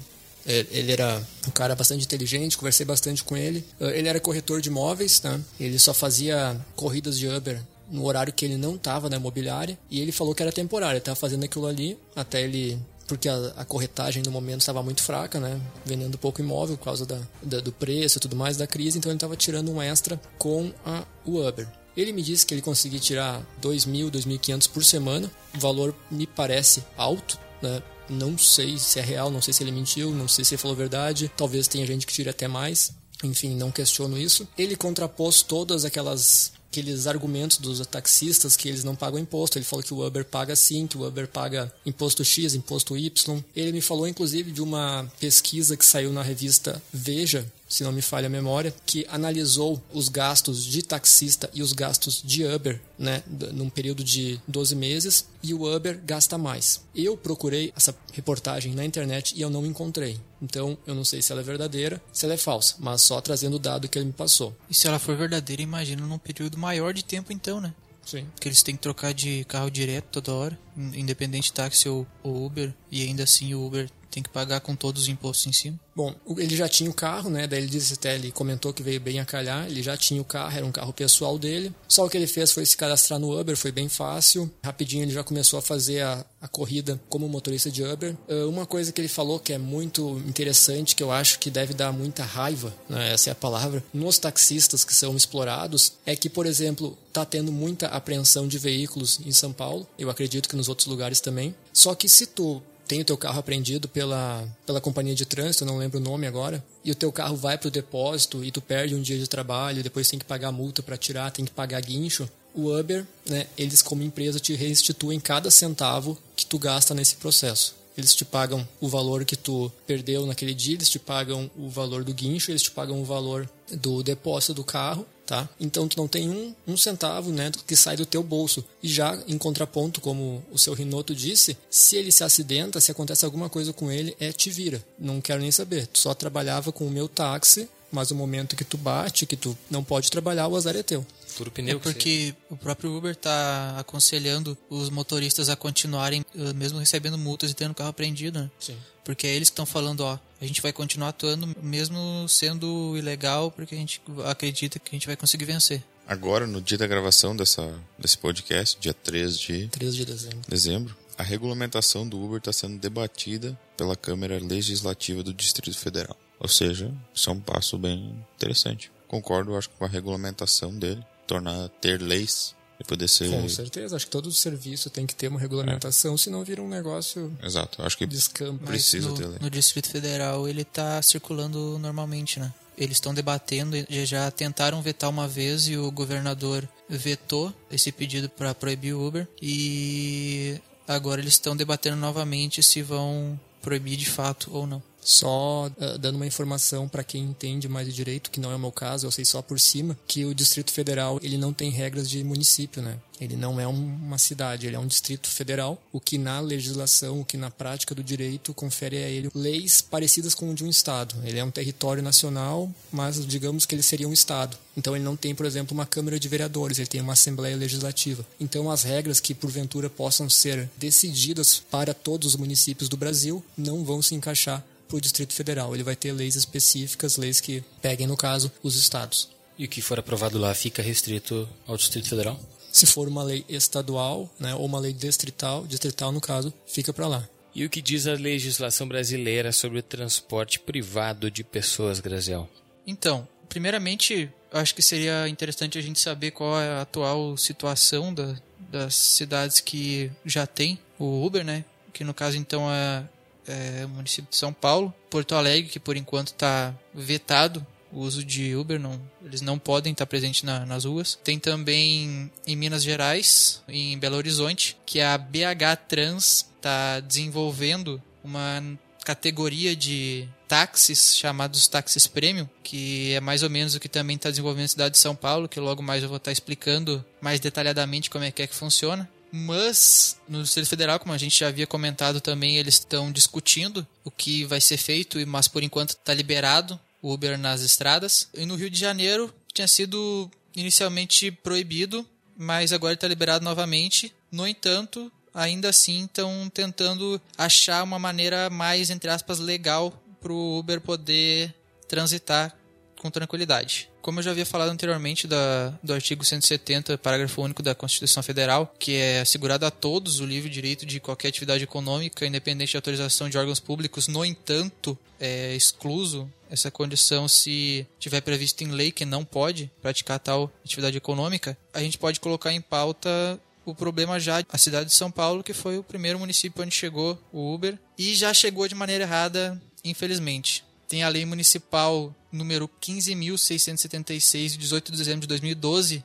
ele era um cara bastante inteligente, conversei bastante com ele. Eh, Ele era corretor de imóveis, né? Ele só fazia corridas de Uber no horário que ele não estava na imobiliária e ele falou que era temporário, estava fazendo aquilo ali até ele porque a, a corretagem no momento estava muito fraca, né? Vendendo pouco imóvel por causa da, da do preço e tudo mais da crise, então ele estava tirando um extra com a Uber. Ele me disse que ele conseguia tirar 2.000, 2.500 por semana. O valor me parece alto, né? Não sei se é real, não sei se ele mentiu, não sei se ele falou verdade. Talvez tenha gente que tire até mais. Enfim, não questiono isso. Ele contrapôs todas aquelas aqueles argumentos dos taxistas que eles não pagam imposto. Ele falou que o Uber paga sim, que o Uber paga imposto X, imposto Y. Ele me falou inclusive de uma pesquisa que saiu na revista Veja, se não me falha a memória, que analisou os gastos de taxista e os gastos de Uber, né, num período de 12 meses, e o Uber gasta mais. Eu procurei essa reportagem na internet e eu não encontrei. Então, eu não sei se ela é verdadeira, se ela é falsa, mas só trazendo o dado que ele me passou. E se ela for verdadeira, imagina num período maior de tempo então, né? Sim. Porque eles têm que trocar de carro direto toda hora, independente de táxi ou, ou Uber, e ainda assim o Uber tem que pagar com todos os impostos em cima. Bom, ele já tinha o carro, né? Daí ele disse até, ele comentou que veio bem a calhar, ele já tinha o carro, era um carro pessoal dele. Só o que ele fez foi se cadastrar no Uber, foi bem fácil. Rapidinho ele já começou a fazer a, a corrida como motorista de Uber. Uh, uma coisa que ele falou que é muito interessante, que eu acho que deve dar muita raiva, né? essa é a palavra, nos taxistas que são explorados, é que, por exemplo, tá tendo muita apreensão de veículos em São Paulo, eu acredito que nos outros lugares também. Só que se tu tem o teu carro apreendido pela, pela companhia de trânsito, não lembro o nome agora, e o teu carro vai para o depósito e tu perde um dia de trabalho, depois tem que pagar multa para tirar, tem que pagar guincho, o Uber, né, eles como empresa te restituem cada centavo que tu gasta nesse processo. Eles te pagam o valor que tu perdeu naquele dia, eles te pagam o valor do guincho, eles te pagam o valor do depósito do carro tá? Então tu não tem um, um centavo, né, que sai do teu bolso. E já em contraponto, como o seu Rinoto disse, se ele se acidenta, se acontece alguma coisa com ele, é te vira. Não quero nem saber. Tu só trabalhava com o meu táxi, mas o momento que tu bate, que tu não pode trabalhar, o azar é teu. Furo pneu. É porque o próprio Uber está aconselhando os motoristas a continuarem, eh, mesmo recebendo multas e tendo o carro apreendido, né? Sim. Porque é eles que estão falando, ó, a gente vai continuar atuando mesmo sendo ilegal, porque a gente acredita que a gente vai conseguir vencer. Agora, no dia da gravação dessa, desse podcast, dia 3 de 13 de dezembro. dezembro, a regulamentação do Uber está sendo debatida pela Câmara Legislativa do Distrito Federal. Ou seja, isso é um passo bem interessante. Concordo, acho, com a regulamentação dele, tornar ter leis e poder ser. Com certeza, acho que todo serviço tem que ter uma regulamentação, senão vira um negócio Exato, acho que de escampo. Mas Precisa no, ter lei. no Distrito Federal ele tá circulando normalmente, né? Eles estão debatendo, já- já tentaram vetar uma vez e o governador vetou esse pedido para proibir o Uber e agora eles estão debatendo novamente se vão proibir de fato ou não. Só ah, dando uma informação para quem entende mais de direito, que não é o meu caso, eu sei só por cima, que o Distrito Federal ele não tem regras de município, né? Ele não é um- uma cidade, ele é um distrito federal, o que na legislação, o que na prática do direito confere a ele leis parecidas com o de um estado. Ele é um território nacional, mas digamos que ele seria um estado. Então ele não tem, por exemplo, uma Câmara de Vereadores, ele tem uma Assembleia Legislativa. Então as regras que porventura possam ser decididas para todos os municípios do Brasil não vão se encaixar para o Distrito Federal. Ele vai ter leis específicas, leis que peguem, no caso, os estados. E o que for aprovado lá fica restrito ao Distrito Federal? Se for uma lei estadual, né, ou uma lei distrital, distrital no caso, fica para lá. E o que diz a legislação brasileira sobre o transporte privado de pessoas, Graziel? Então, primeiramente, acho que seria interessante a gente saber qual é a atual situação da- das cidades que já tem o Uber, né? Que no caso então é, é município de São Paulo, Porto Alegre, que por enquanto está vetado o uso de Uber, não, eles não podem estar presentes na- nas ruas. Tem também em Minas Gerais, em Belo Horizonte, que a BH Trans está desenvolvendo uma categoria de táxis chamados táxis premium, que é mais ou menos o que também está desenvolvendo a cidade de São Paulo, que logo mais eu vou estar explicando mais detalhadamente como é que é que funciona. Mas no Distrito Federal, como a gente já havia comentado também, eles estão discutindo o que vai ser feito, mas por enquanto está liberado o Uber nas estradas. E no Rio de Janeiro tinha sido inicialmente proibido, mas agora está liberado novamente. No entanto, ainda assim estão tentando achar uma maneira mais, entre aspas, legal para o Uber poder transitar com tranquilidade. Como eu já havia falado anteriormente da, do artigo 170, parágrafo único da Constituição Federal, que é assegurado a todos o livre direito de qualquer atividade econômica, independente de autorização de órgãos públicos, no entanto, é excluso essa condição se tiver previsto em lei que não pode praticar tal atividade econômica, a gente pode colocar em pauta o problema já a cidade de São Paulo, que foi o primeiro município onde chegou o Uber e já chegou de maneira errada, infelizmente. Tem a lei municipal número 15.676, de 18 de dezembro de 2012,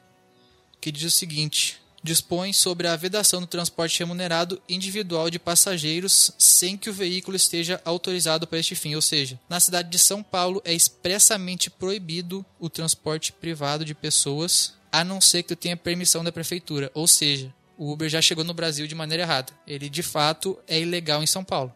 que diz o seguinte: dispõe sobre a vedação do transporte remunerado individual de passageiros sem que o veículo esteja autorizado para este fim. Ou seja, na cidade de São Paulo é expressamente proibido o transporte privado de pessoas, a não ser que tu tenha permissão da prefeitura. Ou seja, o Uber já chegou no Brasil de maneira errada. Ele de fato é ilegal em São Paulo.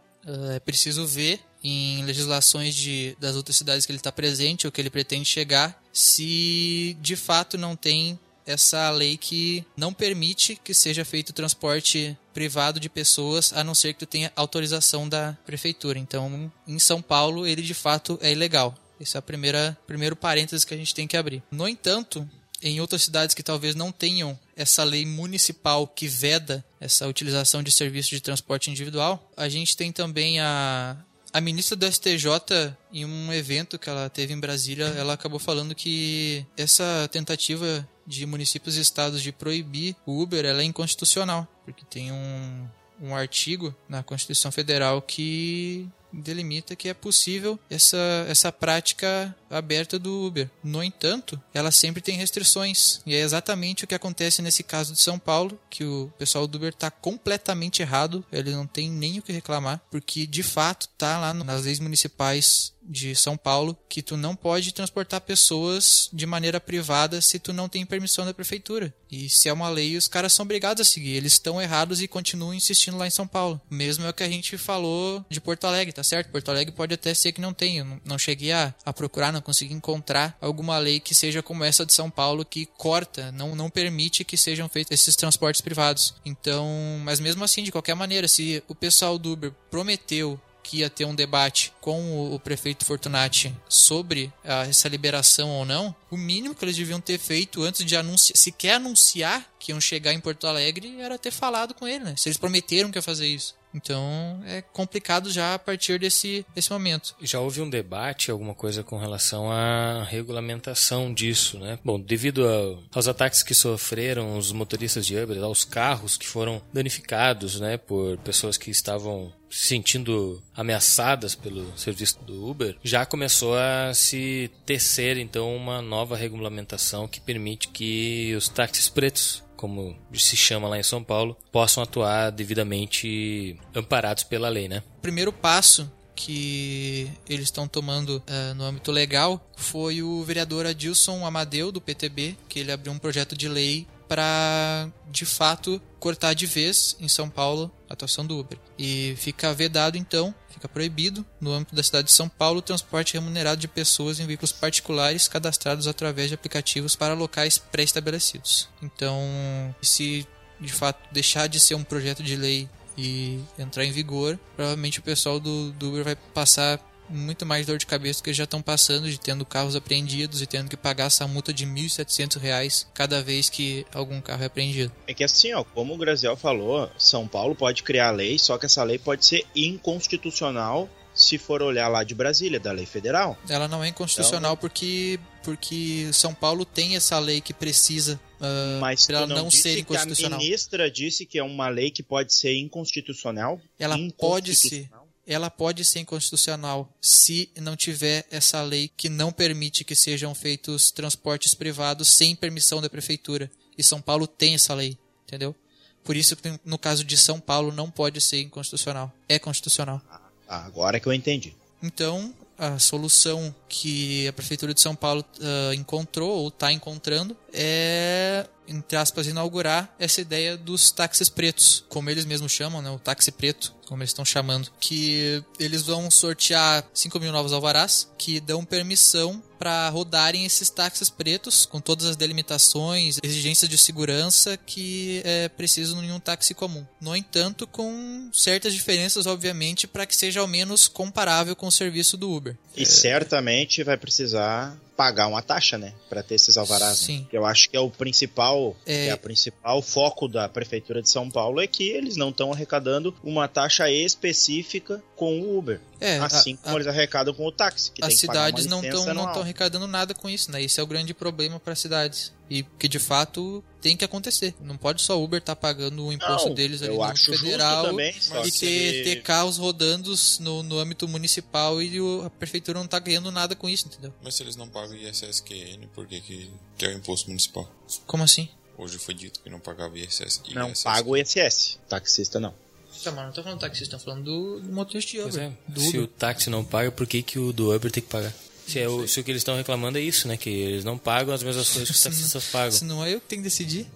É preciso ver em legislações de, das outras cidades que ele está presente ou que ele pretende chegar, se de fato não tem essa lei que não permite que seja feito transporte privado de pessoas, a não ser que tu tenha autorização da prefeitura. Então, em São Paulo, ele de fato é ilegal. Esse é o primeiro parênteses que a gente tem que abrir. No entanto, em outras cidades que talvez não tenham essa lei municipal que veda essa utilização de serviços de transporte individual, a gente tem também a, a ministra do STJ, em um evento que ela teve em Brasília, ela acabou falando que essa tentativa de municípios e estados de proibir o Uber é inconstitucional, porque tem um, um artigo na Constituição Federal que delimita que é possível essa, essa prática aberta do Uber. No entanto, ela sempre tem restrições. E é exatamente o que acontece nesse caso de São Paulo, que o pessoal do Uber está completamente errado, ele não tem nem o que reclamar, porque de fato está lá nas leis municipais de São Paulo que tu não pode transportar pessoas de maneira privada se tu não tem permissão da prefeitura. E se é uma lei, os caras são obrigados a seguir. Eles estão errados e continuam insistindo lá em São Paulo. Mesmo é o que a gente falou de Porto Alegre, tá certo? Porto Alegre pode até ser que não tenha. Não, cheguei a, a procurar, não consegui encontrar alguma lei que seja como essa de São Paulo que corta, não, não permite que sejam feitos esses transportes privados. Então, mas mesmo assim, de qualquer maneira, se o pessoal do Uber prometeu que ia ter um debate com o, prefeito Fortunati sobre a, essa liberação ou não, o mínimo que eles deviam ter feito antes de anunciar, sequer anunciar que iam chegar em Porto Alegre era ter falado com ele, né? Se eles prometeram que ia fazer isso. Então é complicado já a partir desse, desse momento. Já houve um debate, alguma coisa com relação à regulamentação disso, né? Bom, devido a, aos ataques que sofreram os motoristas de Uber, aos carros que foram danificados, né, por pessoas que estavam se sentindo ameaçadas pelo serviço do Uber, já começou a se tecer então uma nova regulamentação que permite que os táxis pretos como se chama lá em São Paulo, possam atuar devidamente amparados pela lei, né? O primeiro passo que eles estão tomando uh, no âmbito legal foi o vereador Adilson Amadeu, do PTB, que ele abriu um projeto de lei para, de fato, cortar de vez em São Paulo a atuação do Uber. E fica vedado, então, fica proibido, no âmbito da cidade de São Paulo, o transporte remunerado de pessoas em veículos particulares cadastrados através de aplicativos para locais pré-estabelecidos. Então, se de fato deixar de ser um projeto de lei e entrar em vigor, provavelmente o pessoal do, do Uber vai passar muito mais dor de cabeça que já estão passando de tendo carros apreendidos e tendo que pagar essa multa de R$ 1.700 cada vez que algum carro é apreendido. É que assim, ó, como o Graziel falou, São Paulo pode criar lei, só que essa lei pode ser inconstitucional se for olhar lá de Brasília, da lei federal. Ela não é inconstitucional então, porque, porque São Paulo tem essa lei que precisa uh, mas ela não, não ser inconstitucional. a ministra disse que é uma lei que pode ser inconstitucional? Ela pode ser ela pode ser inconstitucional se não tiver essa lei que não permite que sejam feitos transportes privados sem permissão da prefeitura. E São Paulo tem essa lei, entendeu? Por isso que no caso de São Paulo não pode ser inconstitucional. É constitucional. Ah, agora que eu entendi. Então, a solução que a Prefeitura de São Paulo uh, encontrou ou está encontrando é, entre aspas, inaugurar essa ideia dos táxis pretos, como eles mesmos chamam, né? O táxi preto, como eles estão chamando. Que eles vão sortear 5 mil novos alvarás que dão permissão para rodarem esses táxis pretos com todas as delimitações, exigências de segurança que é preciso em um táxi comum. No entanto, com certas diferenças, obviamente, para que seja ao menos comparável com o serviço do Uber. E é... certamente vai precisar pagar uma taxa, né? Pra ter esses alvarás. né? Sim. Que Eu acho que é o principal, É. é a principal foco da prefeitura de São Paulo é que eles não estão arrecadando uma taxa específica com o Uber. É, a- assim como a- eles arrecadam com o táxi, as cidades não estão não estão arrecadando nada com isso, né? Esse é o grande problema para as cidades. E que de fato tem que acontecer. Não pode só Uber estar pagando o imposto Não, deles ali eu no acho justo federal também, e ter, ele- ter carros rodando no, no âmbito municipal e o- a prefeitura não tá ganhando nada com isso, entendeu? Mas se eles não pagam ISSQN, por que, que, que é o imposto municipal? Como assim? Hoje foi dito que não pagava ISS. Não ISSQN. paga o ISS. Taxista não. Tá, mas não tô falando do taxista, tô falando do, do motorista de Uber. é, do se Uber. o táxi não paga, por que, que o do Uber tem que pagar? Se, é o, se o que eles estão reclamando é isso, né? Que eles não pagam as mesmas coisas que os taxistas pagam. Se não é eu que tenho que decidir.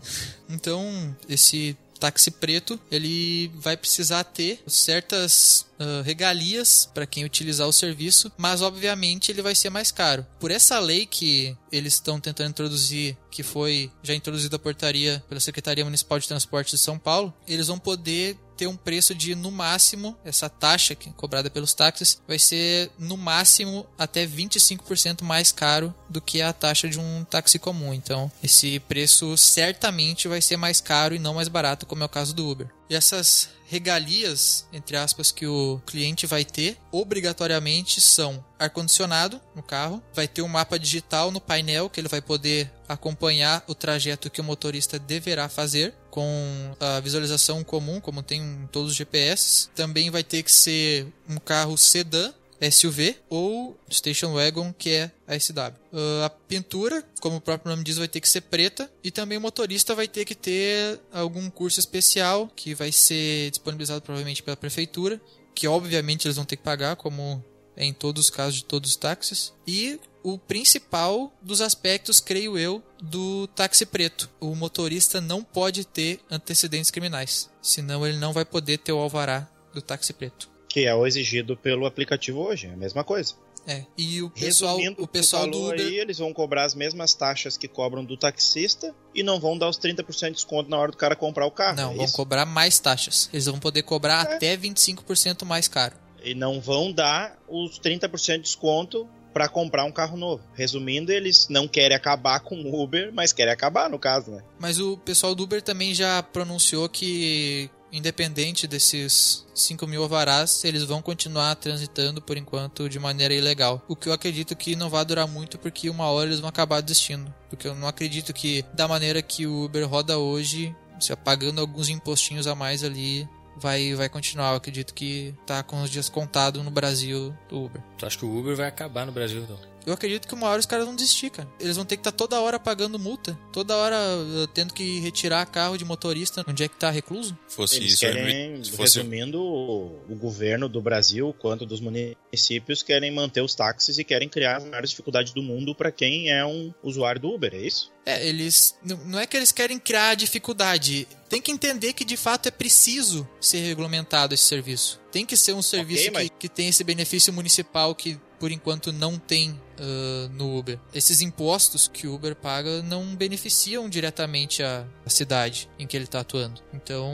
Então, esse táxi preto, ele vai precisar ter certas ah, regalias para quem utilizar o serviço, mas obviamente ele vai ser mais caro. Por essa lei que eles estão tentando introduzir, que foi já introduzida a portaria pela Secretaria Municipal de Transporte de São Paulo, eles vão poder ter um preço de no máximo essa taxa que é cobrada pelos táxis vai ser no máximo até 25% mais caro do que a taxa de um táxi comum. Então, esse preço certamente vai ser mais caro e não mais barato, como é o caso do Uber. E essas regalias, entre aspas, que o cliente vai ter, obrigatoriamente são ar-condicionado no carro, vai ter um mapa digital no painel que ele vai poder acompanhar o trajeto que o motorista deverá fazer com a visualização comum, como tem em todos os GPS. Também vai ter que ser um carro sedã SUV ou Station Wagon, que é a SW. Uh, a pintura, como o próprio nome diz, vai ter que ser preta e também o motorista vai ter que ter algum curso especial que vai ser disponibilizado provavelmente pela prefeitura, que obviamente eles vão ter que pagar, como é em todos os casos de todos os táxis. E o principal dos aspectos, creio eu, do táxi preto. O motorista não pode ter antecedentes criminais, senão ele não vai poder ter o alvará do táxi preto. Que é o exigido pelo aplicativo hoje, é a mesma coisa. É, e o pessoal, Resumindo o pessoal do Uber, aí, eles vão cobrar as mesmas taxas que cobram do taxista e não vão dar os 30% de desconto na hora do cara comprar o carro. não, é vão isso? cobrar mais taxas. Eles vão poder cobrar É. até 25% mais caro. E não vão dar os 30% de desconto para comprar um carro novo. Resumindo, eles não querem acabar com o Uber, mas querem acabar no caso, né? Mas o pessoal do Uber também já pronunciou que, independente desses 5 mil alvarás, eles vão continuar transitando por enquanto de maneira ilegal. O que eu acredito que não vai durar muito, porque uma hora eles vão acabar desistindo. Porque eu não acredito que, da maneira que o Uber roda hoje, se pagando alguns impostinhos a mais ali, vai, vai continuar. Eu acredito que tá com os dias contados no Brasil do Uber. Tu acha que o Uber vai acabar no Brasil, então? Eu acredito que uma hora os caras vão desistir, cara. Eles vão ter que estar toda hora pagando multa, toda hora uh, tendo que retirar carro de motorista onde é que tá recluso. Fosse Eles isso, querem, se fosse resumindo, o, governo do Brasil quanto dos municípios querem manter os táxis e querem criar as maiores dificuldades do mundo para quem é um usuário do Uber, é isso? É, eles. Não é que eles querem criar dificuldade. Tem que entender que de fato é preciso ser regulamentado esse serviço. Tem que ser um serviço mas- que, que tem esse benefício municipal que por enquanto não tem ah, no Uber. Esses impostos que o Uber paga não beneficiam diretamente a, a cidade em que ele está atuando. Então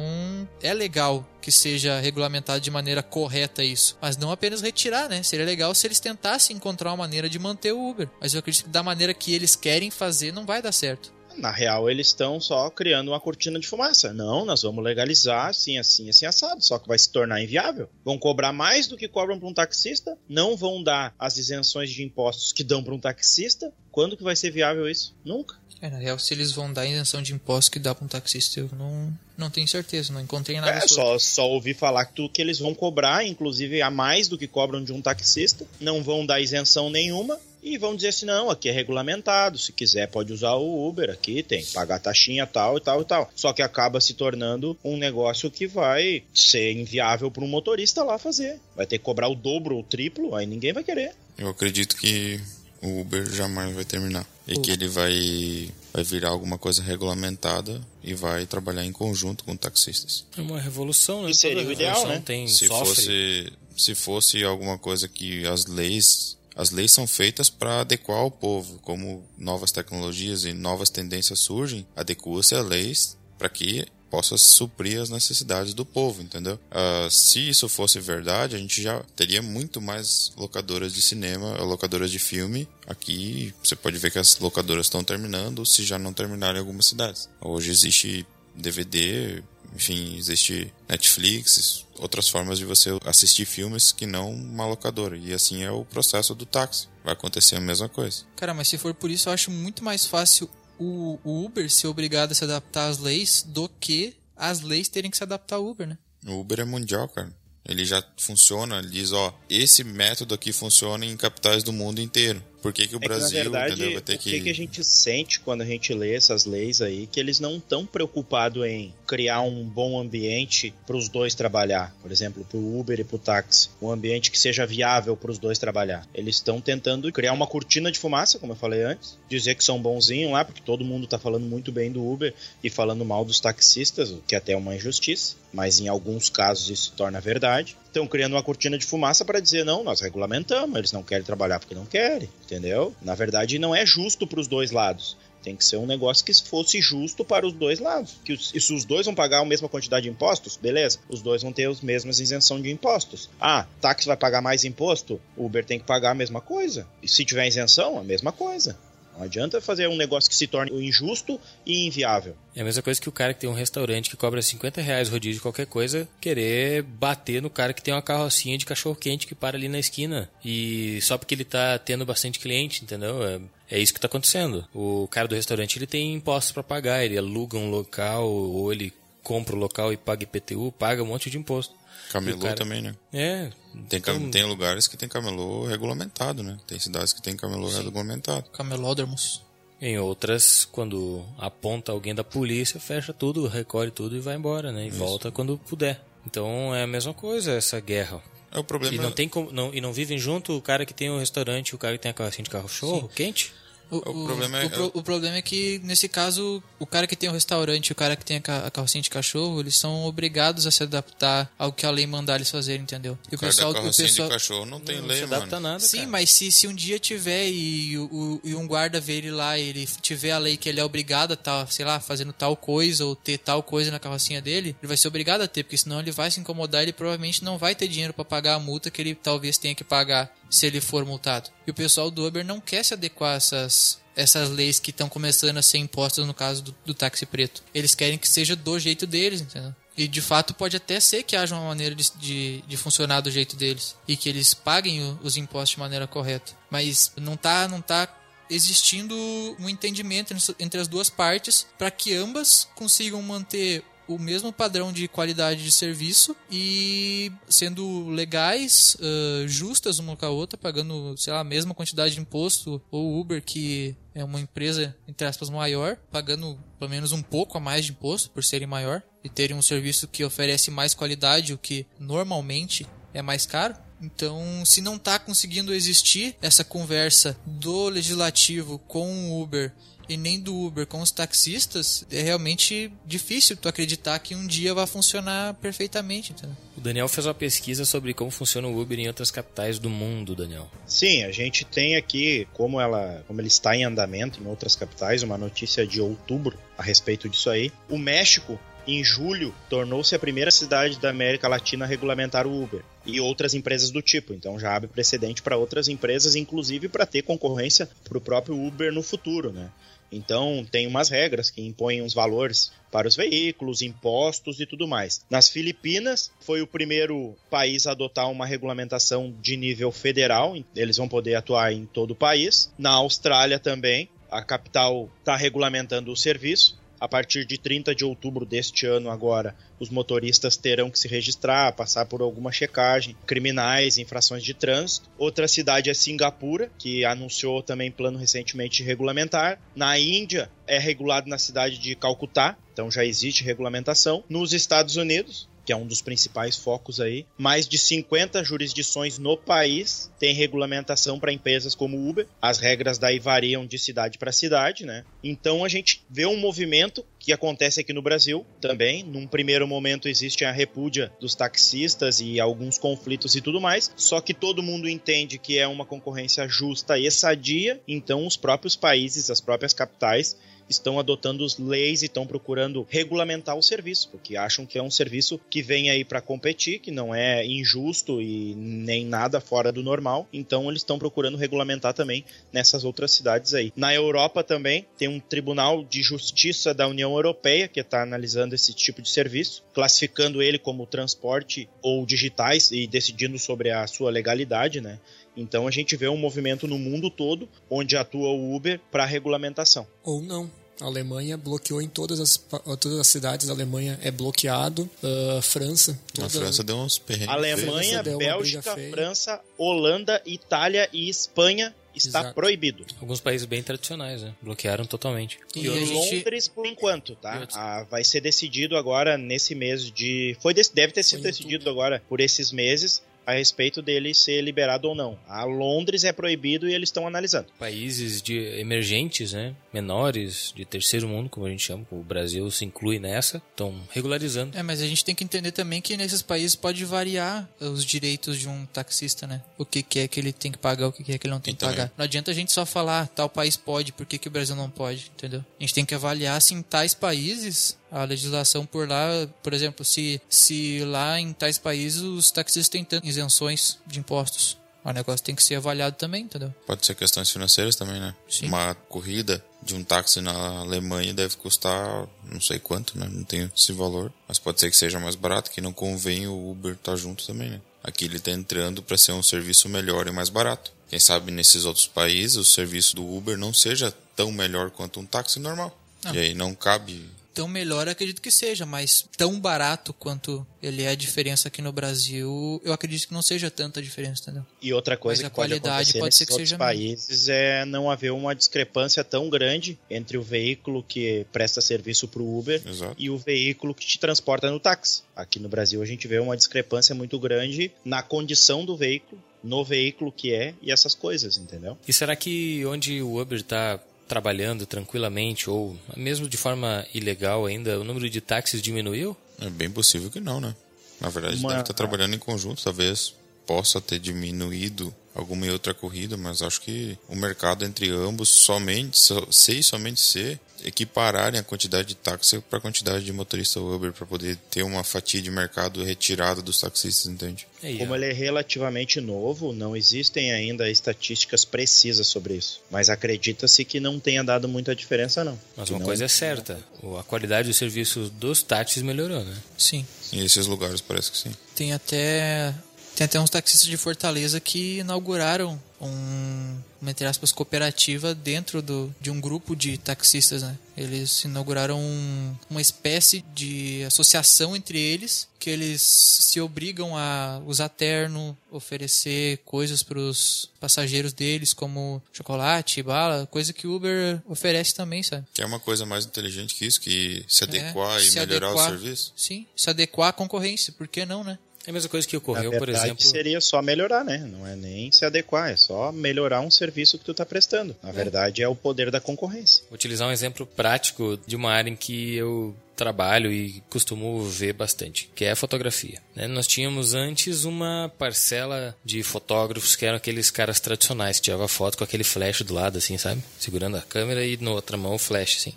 é legal que seja regulamentado de maneira correta isso, mas não apenas retirar, né? Seria legal se eles tentassem encontrar uma maneira de manter o Uber, mas eu acredito que da maneira que eles querem fazer não vai dar certo. Na real, eles estão só criando uma cortina de fumaça. Não, nós vamos legalizar assim, assim, assim, assado. Só que vai se tornar inviável. Vão cobrar mais do que cobram para um taxista. Não vão dar as isenções de impostos que dão para um taxista. Quando que vai ser viável isso? Nunca. É, na real, se eles vão dar isenção de imposto que dá para um taxista, eu não, não tenho certeza, não encontrei nada É, sobre. só, só ouvi falar que, tu, que eles vão cobrar, inclusive, a mais do que cobram de um taxista. Não vão dar isenção nenhuma. E vão dizer assim, não, aqui é regulamentado. Se quiser, pode usar o Uber aqui, tem que pagar taxinha tal e tal e tal. Só que acaba se tornando um negócio que vai ser inviável para um motorista lá fazer. Vai ter que cobrar o dobro ou o triplo, aí ninguém vai querer. Eu acredito que o Uber jamais vai terminar. E que ele vai, vai virar alguma coisa regulamentada e vai trabalhar em conjunto com taxistas. É uma revolução, né? Que seria o ideal, né? Tem, Se sofre. fosse, se fosse alguma coisa que as leis. As leis são feitas para adequar ao povo. Como novas tecnologias e novas tendências surgem, adequa-se a leis para que possa suprir as necessidades do povo, entendeu? Uh, se isso fosse verdade, a gente já teria muito mais locadoras de cinema, locadoras de filme. Aqui você pode ver que as locadoras estão terminando, se já não terminaram em algumas cidades. Hoje existe DVD, enfim, existe Netflix, outras formas de você assistir filmes que não uma locadora. E assim é o processo do táxi. Vai acontecer a mesma coisa. Cara, mas se for por isso, eu acho muito mais fácil o, o Uber ser obrigado a se adaptar às leis do que as leis terem que se adaptar ao Uber, né? O Uber é mundial, cara. Ele já funciona, ele diz, ó, esse método aqui funciona em capitais do mundo inteiro. Por que, que o é Brasil que, verdade, entendeu, vai ter o que... que... que a gente sente quando a gente lê essas leis aí, que eles não estão preocupados em criar um bom ambiente para os dois trabalhar. Por exemplo, para o Uber e para o táxi. Um ambiente que seja viável para os dois trabalhar. Eles estão tentando criar uma cortina de fumaça, como eu falei antes. Dizer que são bonzinhos lá, porque todo mundo está falando muito bem do Uber e falando mal dos taxistas, o que até é uma injustiça. Mas em alguns casos isso se torna verdade. Estão criando uma cortina de fumaça para dizer, não, nós regulamentamos, eles não querem trabalhar porque não querem entendeu? Na verdade, não é justo para os dois lados. Tem que ser um negócio que fosse justo para os dois lados. Que os, se os dois vão pagar a mesma quantidade de impostos, beleza. Os dois vão ter as mesmas isenção de impostos. Ah, táxi vai pagar mais imposto? Uber tem que pagar a mesma coisa. E se tiver isenção, a mesma coisa. Não adianta fazer um negócio que se torne injusto e inviável. É a mesma coisa que o cara que tem um restaurante que cobra 50 reais rodízio de qualquer coisa, querer bater no cara que tem uma carrocinha de cachorro quente que para ali na esquina. E só porque ele tá tendo bastante cliente, entendeu? É, é isso que tá acontecendo. O cara do restaurante ele tem impostos para pagar, ele aluga um local ou ele compra o local e paga IPTU, paga um monte de imposto. Camelô cara... também, né? É. Tem, então... tem lugares que tem camelô regulamentado, né? Tem cidades que tem camelô Sim. regulamentado. Camelódromos. Em outras, quando aponta alguém da polícia, fecha tudo, recolhe tudo e vai embora, né? E Isso. volta quando puder. Então é a mesma coisa essa guerra. É o problema. E não tem como, não, e não vivem junto o cara que tem o um restaurante e o cara que tem a carrocinha de carro show quente? O, o, problema é, o, o, problema é que, nesse caso, o cara que tem o restaurante e o cara que tem a, a carrocinha de cachorro, eles são obrigados a se adaptar ao que a lei mandar eles fazerem, entendeu? E o, o pessoal, da carrocinha o pessoal... de cachorro não tem não, lei, não se adapta mano. nada, Sim, cara. mas se, se um dia tiver e, o, e um guarda ver ele lá e ele tiver a lei que ele é obrigado a estar, tá, sei lá, fazendo tal coisa ou ter tal coisa na carrocinha dele, ele vai ser obrigado a ter, porque senão ele vai se incomodar e ele provavelmente não vai ter dinheiro para pagar a multa que ele talvez tenha que pagar se ele for multado. E o pessoal do Uber não quer se adequar a essas essas leis que estão começando a ser impostas no caso do, do, táxi preto. Eles querem que seja do jeito deles, entendeu? E de fato pode até ser que haja uma maneira de, de, de funcionar do jeito deles e que eles paguem o, os impostos de maneira correta. Mas não tá, não tá existindo um entendimento entre as duas partes para que ambas consigam manter o mesmo padrão de qualidade de serviço e sendo legais, uh, justas uma com a outra, pagando, sei lá, a mesma quantidade de imposto, ou Uber, que é uma empresa, entre aspas, maior, pagando pelo menos um pouco a mais de imposto por serem maior e terem um serviço que oferece mais qualidade, o que normalmente é mais caro. Então, se não está conseguindo existir essa conversa do legislativo com o Uber e nem do Uber com os taxistas, é realmente difícil tu acreditar que um dia vai funcionar perfeitamente. Entendeu? O Daniel fez uma pesquisa sobre como funciona o Uber em outras capitais do mundo, Daniel. Sim, a gente tem aqui, como ela, como ele está em andamento em outras capitais, uma notícia de outubro a respeito disso aí. O México em julho, tornou-se a primeira cidade da América Latina a regulamentar o Uber e outras empresas do tipo. Então já abre precedente para outras empresas, inclusive para ter concorrência para o próprio Uber no futuro, né? Então, tem umas regras que impõem uns valores para os veículos, impostos e tudo mais. Nas Filipinas, foi o primeiro país a adotar uma regulamentação de nível federal, eles vão poder atuar em todo o país. Na Austrália também, a capital está regulamentando o serviço. A partir de 30 de outubro deste ano, agora, os motoristas terão que se registrar, passar por alguma checagem, criminais, infrações de trânsito. Outra cidade é Singapura, que anunciou também plano recentemente regulamentar. Na Índia, é regulado na cidade de Calcutá, então já existe regulamentação. Nos Estados Unidos, que é um dos principais focos aí. Mais de 50 jurisdições no país têm regulamentação para empresas como Uber. As regras daí variam de cidade para cidade, né? Então a gente vê um movimento que acontece aqui no Brasil também. Num primeiro momento existe a repúdia dos taxistas e alguns conflitos e tudo mais, só que todo mundo entende que é uma concorrência justa e sadia, então os próprios países, as próprias capitais estão adotando leis e estão procurando regulamentar o serviço, porque acham que é um serviço que vem aí para competir, que não é injusto e nem nada fora do normal. Então eles estão procurando regulamentar também nessas outras cidades aí. Na Europa também tem um Tribunal de Justiça da União Europeia que está analisando esse tipo de serviço, classificando ele como transporte ou digitais e decidindo sobre a sua legalidade, né? Então a gente vê um movimento no mundo todo onde atua o Uber para regulamentação. Ou não. A Alemanha bloqueou em todas as, todas as cidades. A Alemanha é bloqueado. Uh, França. Toda... A França deu uns perrengues. Alemanha, Bélgica, França, Holanda, Itália e Espanha está Exato. proibido. Alguns países bem tradicionais, né? Bloquearam totalmente. E, e Londres, por enquanto, tá? Ah, vai ser decidido agora nesse mês de. Foi deve ter sido decidido agora por esses meses a respeito dele ser liberado ou não. A Londres é proibido e eles estão analisando. Países de emergentes, né, menores, de terceiro mundo, como a gente chama, o Brasil se inclui nessa, estão regularizando. É, mas a gente tem que entender também que nesses países pode variar os direitos de um taxista, né? O que, que é que ele tem que pagar, o que, que é que ele não tem então, que pagar. É. Não adianta a gente só falar, ah, tal país pode, por que, que o Brasil não pode, entendeu? A gente tem que avaliar se em tais países a legislação por lá, por exemplo, se, se lá em tais países os taxistas têm tantas isenções de impostos. O negócio tem que ser avaliado também, entendeu? Pode ser questões financeiras também, né? Sim. Uma corrida de um táxi na Alemanha deve custar não sei quanto, né? Não tenho esse valor. Mas pode ser que seja mais barato, que não convém o Uber estar tá junto também, né? Aqui ele está entrando para ser um serviço melhor e mais barato. Quem sabe nesses outros países o serviço do Uber não seja tão melhor quanto um táxi normal. Não. E aí não cabe tão melhor, acredito que seja, mas tão barato quanto ele é a diferença aqui no Brasil, eu acredito que não seja tanta a diferença, entendeu? E outra coisa mas que pode acontecer pode ser que seja países mesmo. é não haver uma discrepância tão grande entre o veículo que presta serviço para o Uber Exato. e o veículo que te transporta no táxi. Aqui no Brasil a gente vê uma discrepância muito grande na condição do veículo no veículo que é e essas coisas, entendeu? E será que onde o Uber está trabalhando tranquilamente ou mesmo de forma ilegal ainda, o número de táxis diminuiu? É bem possível que não, né? Na verdade, Uma... deve estar trabalhando em conjunto, talvez possa ter diminuído alguma outra corrida, mas acho que o mercado entre ambos somente, se e somente ser equipararem a quantidade de táxi para a quantidade de motorista Uber para poder ter uma fatia de mercado retirada dos taxistas, entende? É, Como ele é relativamente novo, não existem ainda estatísticas precisas sobre isso. Mas acredita-se que não tenha dado muita diferença, não. Mas que uma não... coisa é certa: a qualidade do serviço dos táxis melhorou, né? Sim. Em esses lugares parece que sim. Tem até tem até uns taxistas de Fortaleza que inauguraram um, uma, entre aspas, cooperativa dentro do, de um grupo de taxistas, né? Eles inauguraram um, uma espécie de associação entre eles, que eles se obrigam a usar terno, oferecer coisas para os passageiros deles, como chocolate, bala, coisa que o Uber oferece também, sabe? Que é uma coisa mais inteligente que isso, que se adequar é, e se melhorar adequar, o serviço? Sim, se adequar à concorrência, por que não, né? É a mesma coisa que ocorreu, verdade, por exemplo. seria só melhorar, né? Não é nem se adequar, é só melhorar um serviço que tu está prestando. Na é. verdade, é o poder da concorrência. Vou utilizar um exemplo prático de uma área em que eu trabalho e costumo ver bastante, que é a fotografia. Né? Nós tínhamos antes uma parcela de fotógrafos que eram aqueles caras tradicionais que tiravam foto com aquele flash do lado, assim, sabe? Segurando a câmera e na outra mão o flash, assim.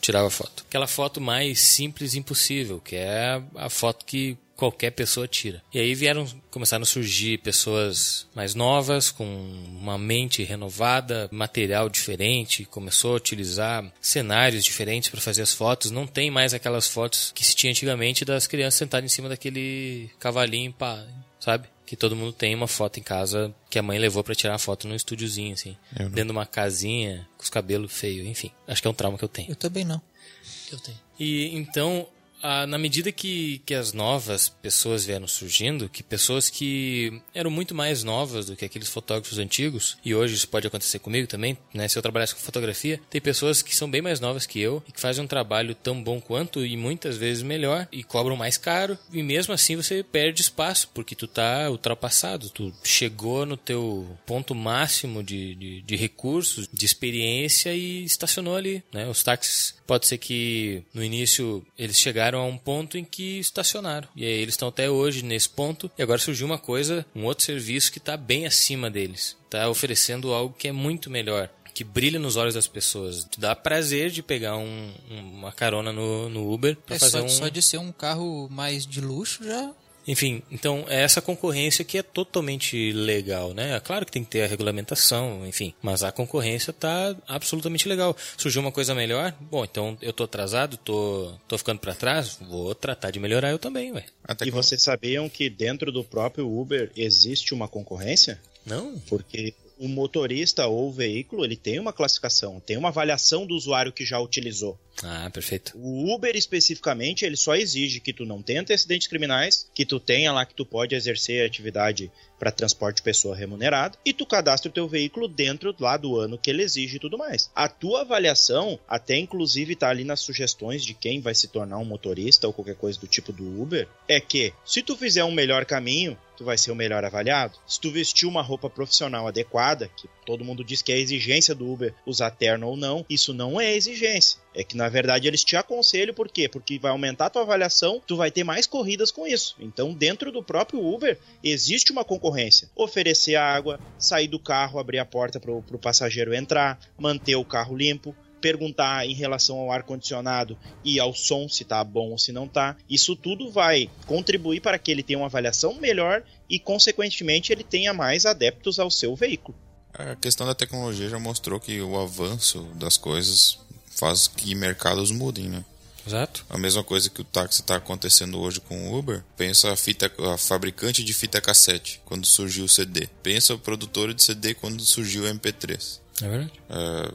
Tirava foto. Aquela foto mais simples impossível, que é a foto que qualquer pessoa tira. E aí vieram, começaram a surgir pessoas mais novas, com uma mente renovada, material diferente, começou a utilizar cenários diferentes para fazer as fotos. Não tem mais aquelas fotos que se tinha antigamente das crianças sentadas em cima daquele cavalinho, pá, sabe? Que todo mundo tem uma foto em casa que a mãe levou para tirar a foto num estúdiozinho, assim. Dentro de uma casinha, com os cabelos feios, enfim. Acho que é um trauma que eu tenho. Eu também não. Eu tenho. E então ah, na medida que, que as novas pessoas vieram surgindo, que pessoas que eram muito mais novas do que aqueles fotógrafos antigos, e hoje isso pode acontecer comigo também, né? Se eu trabalhasse com fotografia, tem pessoas que são bem mais novas que eu e que fazem um trabalho tão bom quanto e muitas vezes melhor e cobram mais caro, e mesmo assim você perde espaço, porque tu tá ultrapassado, tu chegou no teu ponto máximo de, de, de recursos, de experiência e estacionou ali, né? Os táxis Pode ser que no início eles chegaram a um ponto em que estacionaram. E aí eles estão até hoje nesse ponto. E agora surgiu uma coisa, um outro serviço que está bem acima deles. Está oferecendo algo que é muito melhor que brilha nos olhos das pessoas. Te dá prazer de pegar um, uma carona no, no Uber para É, fazer só, um. só de ser um carro mais de luxo já. Enfim, então é essa concorrência que é totalmente legal, né? É claro que tem que ter a regulamentação, enfim, mas a concorrência tá absolutamente legal. Surgiu uma coisa melhor, bom, então eu tô atrasado, tô, tô ficando para trás, vou tratar de melhorar eu também, ué. Até E que- vocês sabiam que dentro do próprio Uber existe uma concorrência? Não? Porque o motorista ou o veículo, ele tem uma classificação, tem uma avaliação do usuário que já utilizou. Ah, perfeito. O Uber especificamente, ele só exige que tu não tenha antecedentes criminais, que tu tenha lá que tu pode exercer atividade para transporte de pessoa remunerada e tu cadastra o teu veículo dentro lá do ano que ele exige e tudo mais. A tua avaliação, até inclusive tá ali nas sugestões de quem vai se tornar um motorista ou qualquer coisa do tipo do Uber, é que se tu fizer um melhor caminho, tu vai ser o melhor avaliado. Se tu vestir uma roupa profissional adequada, que todo mundo diz que é exigência do Uber usar terno ou não, isso não é exigência. É que na verdade eles te aconselham por quê? Porque vai aumentar a tua avaliação, tu vai ter mais corridas com isso. Então, dentro do próprio Uber, existe uma concorrência. Oferecer água, sair do carro, abrir a porta para o passageiro entrar, manter o carro limpo, perguntar em relação ao ar condicionado e ao som se tá bom ou se não tá. Isso tudo vai contribuir para que ele tenha uma avaliação melhor e consequentemente ele tenha mais adeptos ao seu veículo. A questão da tecnologia já mostrou que o avanço das coisas faz que mercados mudem, né? Exato. A mesma coisa que o táxi está acontecendo hoje com o Uber. Pensa a, fita, a fabricante de fita cassete, quando surgiu o CD. Pensa o produtor de CD quando surgiu o MP3. É verdade. É,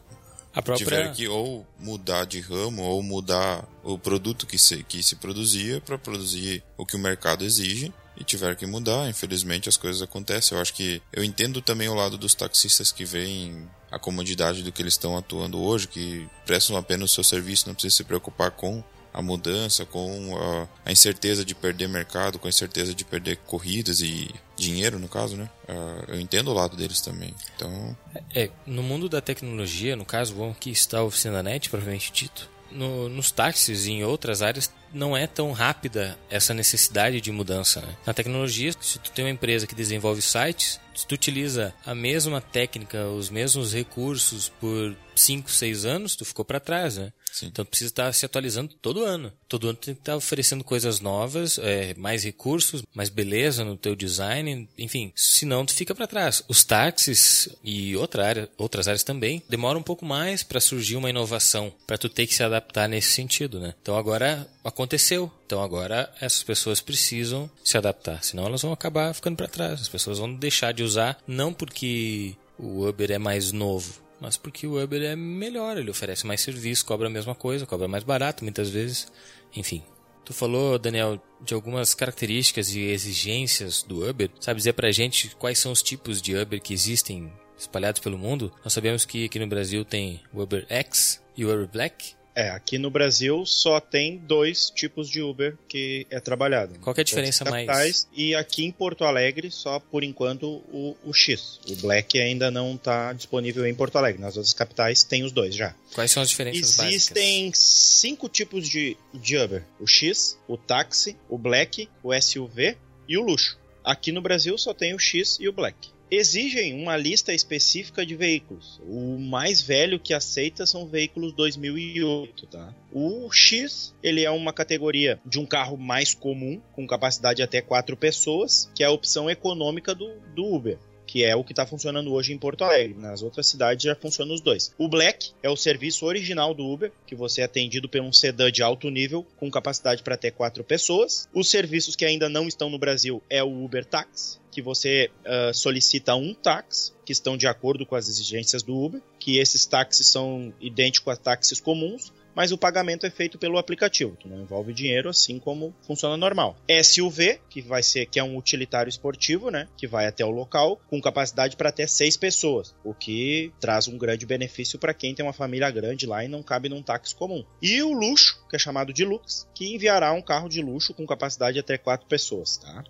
A própria. tiveram que ou mudar de ramo ou mudar o produto que se, que se produzia para produzir o que o mercado exige e tiveram que mudar. Infelizmente as coisas acontecem. Eu acho que eu entendo também o lado dos taxistas que veem a comodidade do que eles estão atuando hoje, que prestam apenas o seu serviço, não precisa se preocupar com a mudança, com a, a incerteza de perder mercado, com a incerteza de perder corridas e dinheiro, no caso, né? Ah, eu entendo o lado deles também. Então, É, no mundo da tecnologia, no caso, vamos aqui está a oficina NET, propriamente dito. No, nos táxis e em outras áreas não é tão rápida essa necessidade de mudança. Né? Na tecnologia, se tu tem uma empresa que desenvolve sites, se tu utiliza a mesma técnica, os mesmos recursos por 5, 6 anos, tu ficou para trás, né? Sim. Então tu precisa estar se atualizando todo ano. Todo ano tu tem que estar oferecendo coisas novas, é, mais recursos, mais beleza no teu design, enfim. Senão tu fica para trás. Os táxis e outra área, outras áreas também demoram um pouco mais para surgir uma inovação, para tu ter que se adaptar nesse sentido, né? Então agora aconteceu. Então agora essas pessoas precisam se adaptar, senão elas vão acabar ficando para trás. As pessoas vão deixar de usar não porque o Uber é mais novo, mas porque o Uber é melhor, ele oferece mais serviço, cobra a mesma coisa, cobra mais barato muitas vezes, enfim. Tu falou, Daniel, de algumas características e exigências do Uber. Sabe dizer pra gente quais são os tipos de Uber que existem espalhados pelo mundo? Nós sabemos que aqui no Brasil tem o Uber X e o Uber Black. É, aqui no Brasil só tem dois tipos de Uber que é trabalhado. Qual que é a diferença as mais? capitais, E aqui em Porto Alegre, só por enquanto o, o X. O Black ainda não está disponível em Porto Alegre. Nas outras capitais tem os dois já. Quais são as diferenças básicas? Existem cinco tipos de, de Uber: o X, o táxi, o Black, o SUV e o luxo. Aqui no Brasil só tem o X e o Black. Exigem uma lista específica de veículos. O mais velho que aceita são veículos 2008, tá? O X, ele é uma categoria de um carro mais comum, com capacidade até quatro pessoas, que é a opção econômica do, do Uber que é o que está funcionando hoje em Porto Alegre. Nas outras cidades já funcionam os dois. O Black é o serviço original do Uber, que você é atendido por um sedã de alto nível com capacidade para até quatro pessoas. Os serviços que ainda não estão no Brasil é o Uber Taxi, que você uh, solicita um táxi que estão de acordo com as exigências do Uber, que esses táxis são idênticos a táxis comuns, mas o pagamento é feito pelo aplicativo, que não envolve dinheiro, assim como funciona normal. SUV, que vai ser que é um utilitário esportivo, né, que vai até o local com capacidade para até seis pessoas, o que traz um grande benefício para quem tem uma família grande lá e não cabe num táxi comum. E o luxo, que é chamado de Lux, que enviará um carro de luxo com capacidade até quatro pessoas, tá?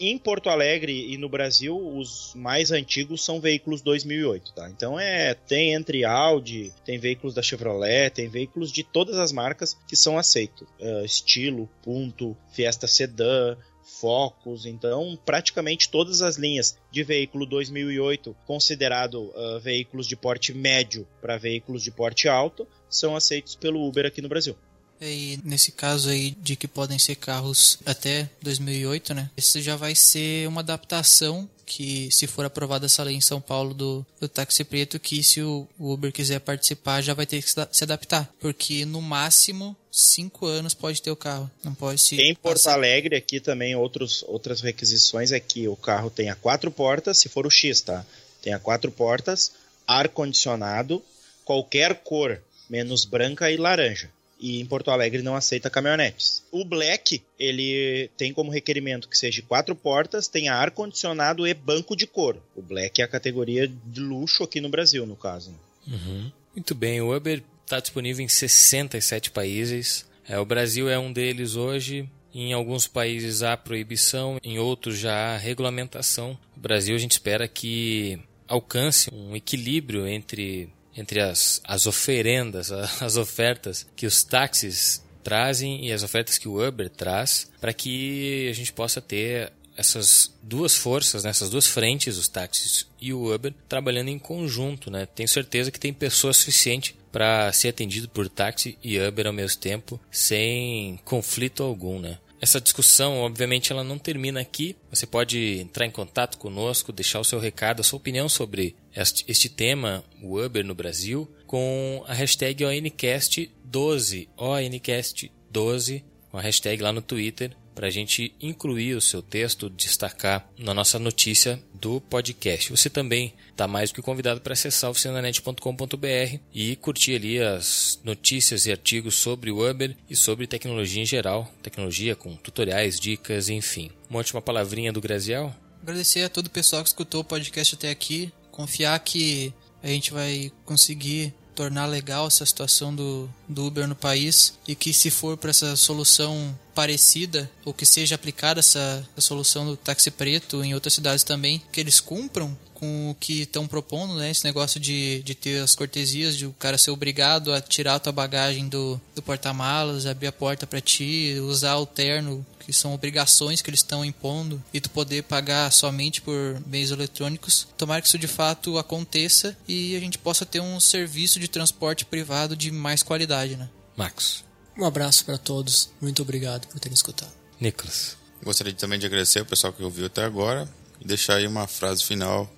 Em Porto Alegre e no Brasil, os mais antigos são veículos 2008, tá? Então é tem entre Audi, tem veículos da Chevrolet, tem veículos de todas as marcas que são aceitos. Uh, estilo, Punto, Fiesta Sedan, Focus, então praticamente todas as linhas de veículo 2008 considerado uh, veículos de porte médio para veículos de porte alto são aceitos pelo Uber aqui no Brasil. E nesse caso aí de que podem ser carros até 2008, né? Isso já vai ser uma adaptação que se for aprovada essa lei em São Paulo do, do táxi preto, que se o Uber quiser participar já vai ter que se adaptar, porque no máximo cinco anos pode ter o carro, não pode se Em Porto passar. Alegre aqui também outros, outras requisições é que o carro tenha quatro portas, se for o X, tá? Tenha quatro portas, ar condicionado, qualquer cor menos branca e laranja e em Porto Alegre não aceita caminhonetes. O Black, ele tem como requerimento que seja quatro portas, tenha ar-condicionado e banco de couro. O Black é a categoria de luxo aqui no Brasil, no caso. Uhum. Muito bem, o Uber está disponível em 67 países. É, o Brasil é um deles hoje. Em alguns países há proibição, em outros já há regulamentação. O Brasil a gente espera que alcance um equilíbrio entre entre as, as oferendas, as ofertas que os táxis trazem e as ofertas que o Uber traz, para que a gente possa ter essas duas forças, né, essas duas frentes, os táxis e o Uber, trabalhando em conjunto. Né? Tenho certeza que tem pessoa suficiente para ser atendido por táxi e Uber ao mesmo tempo, sem conflito algum. Né? Essa discussão, obviamente, ela não termina aqui. Você pode entrar em contato conosco, deixar o seu recado, a sua opinião sobre este, este tema, o Uber no Brasil, com a hashtag ONCast12, ONCast12, com a hashtag lá no Twitter para a gente incluir o seu texto, destacar na nossa notícia do podcast. Você também está mais do que convidado para acessar oficinanet.com.br e curtir ali as notícias e artigos sobre o Uber e sobre tecnologia em geral, tecnologia com tutoriais, dicas, enfim. Uma última palavrinha do Graziel? Agradecer a todo o pessoal que escutou o podcast até aqui, confiar que a gente vai conseguir tornar legal essa situação do, do Uber no país e que se for para essa solução parecida ou que seja aplicada essa solução do táxi preto em outras cidades também, que eles cumpram com o que estão propondo, né? Esse negócio de, de ter as cortesias, de o cara ser obrigado a tirar a tua bagagem do, do porta-malas, abrir a porta para ti, usar o terno que são obrigações que eles estão impondo, e tu poder pagar somente por meios eletrônicos. Tomara que isso de fato aconteça e a gente possa ter um serviço de transporte privado de mais qualidade, né? Marcos. Um abraço para todos. Muito obrigado por terem escutado. Nicolas. Gostaria também de agradecer o pessoal que ouviu até agora e deixar aí uma frase final.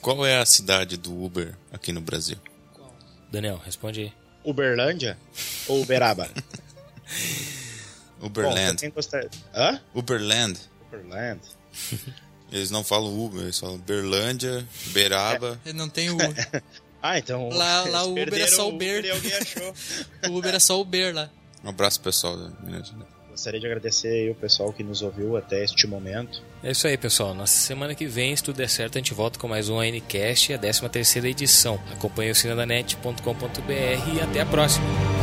Qual é a cidade do Uber aqui no Brasil? Daniel, responde aí. Uberlândia ou Uberaba? Uberland. Bom, gostar... Hã? Uberland. Uberland. Eles não falam Uber, eles falam Berlândia, Beraba. É, não tem o. ah, então. Lá, lá o Uber é só o Ber. o Uber é só o Ber lá. Um abraço pessoal da Minas Gostaria de agradecer o pessoal que nos ouviu até este momento. É isso aí, pessoal. Nossa semana que vem, se tudo der certo, a gente volta com mais um ANCast, a 13 terceira edição. Acompanhe o cinadanet.com.br e até a próxima.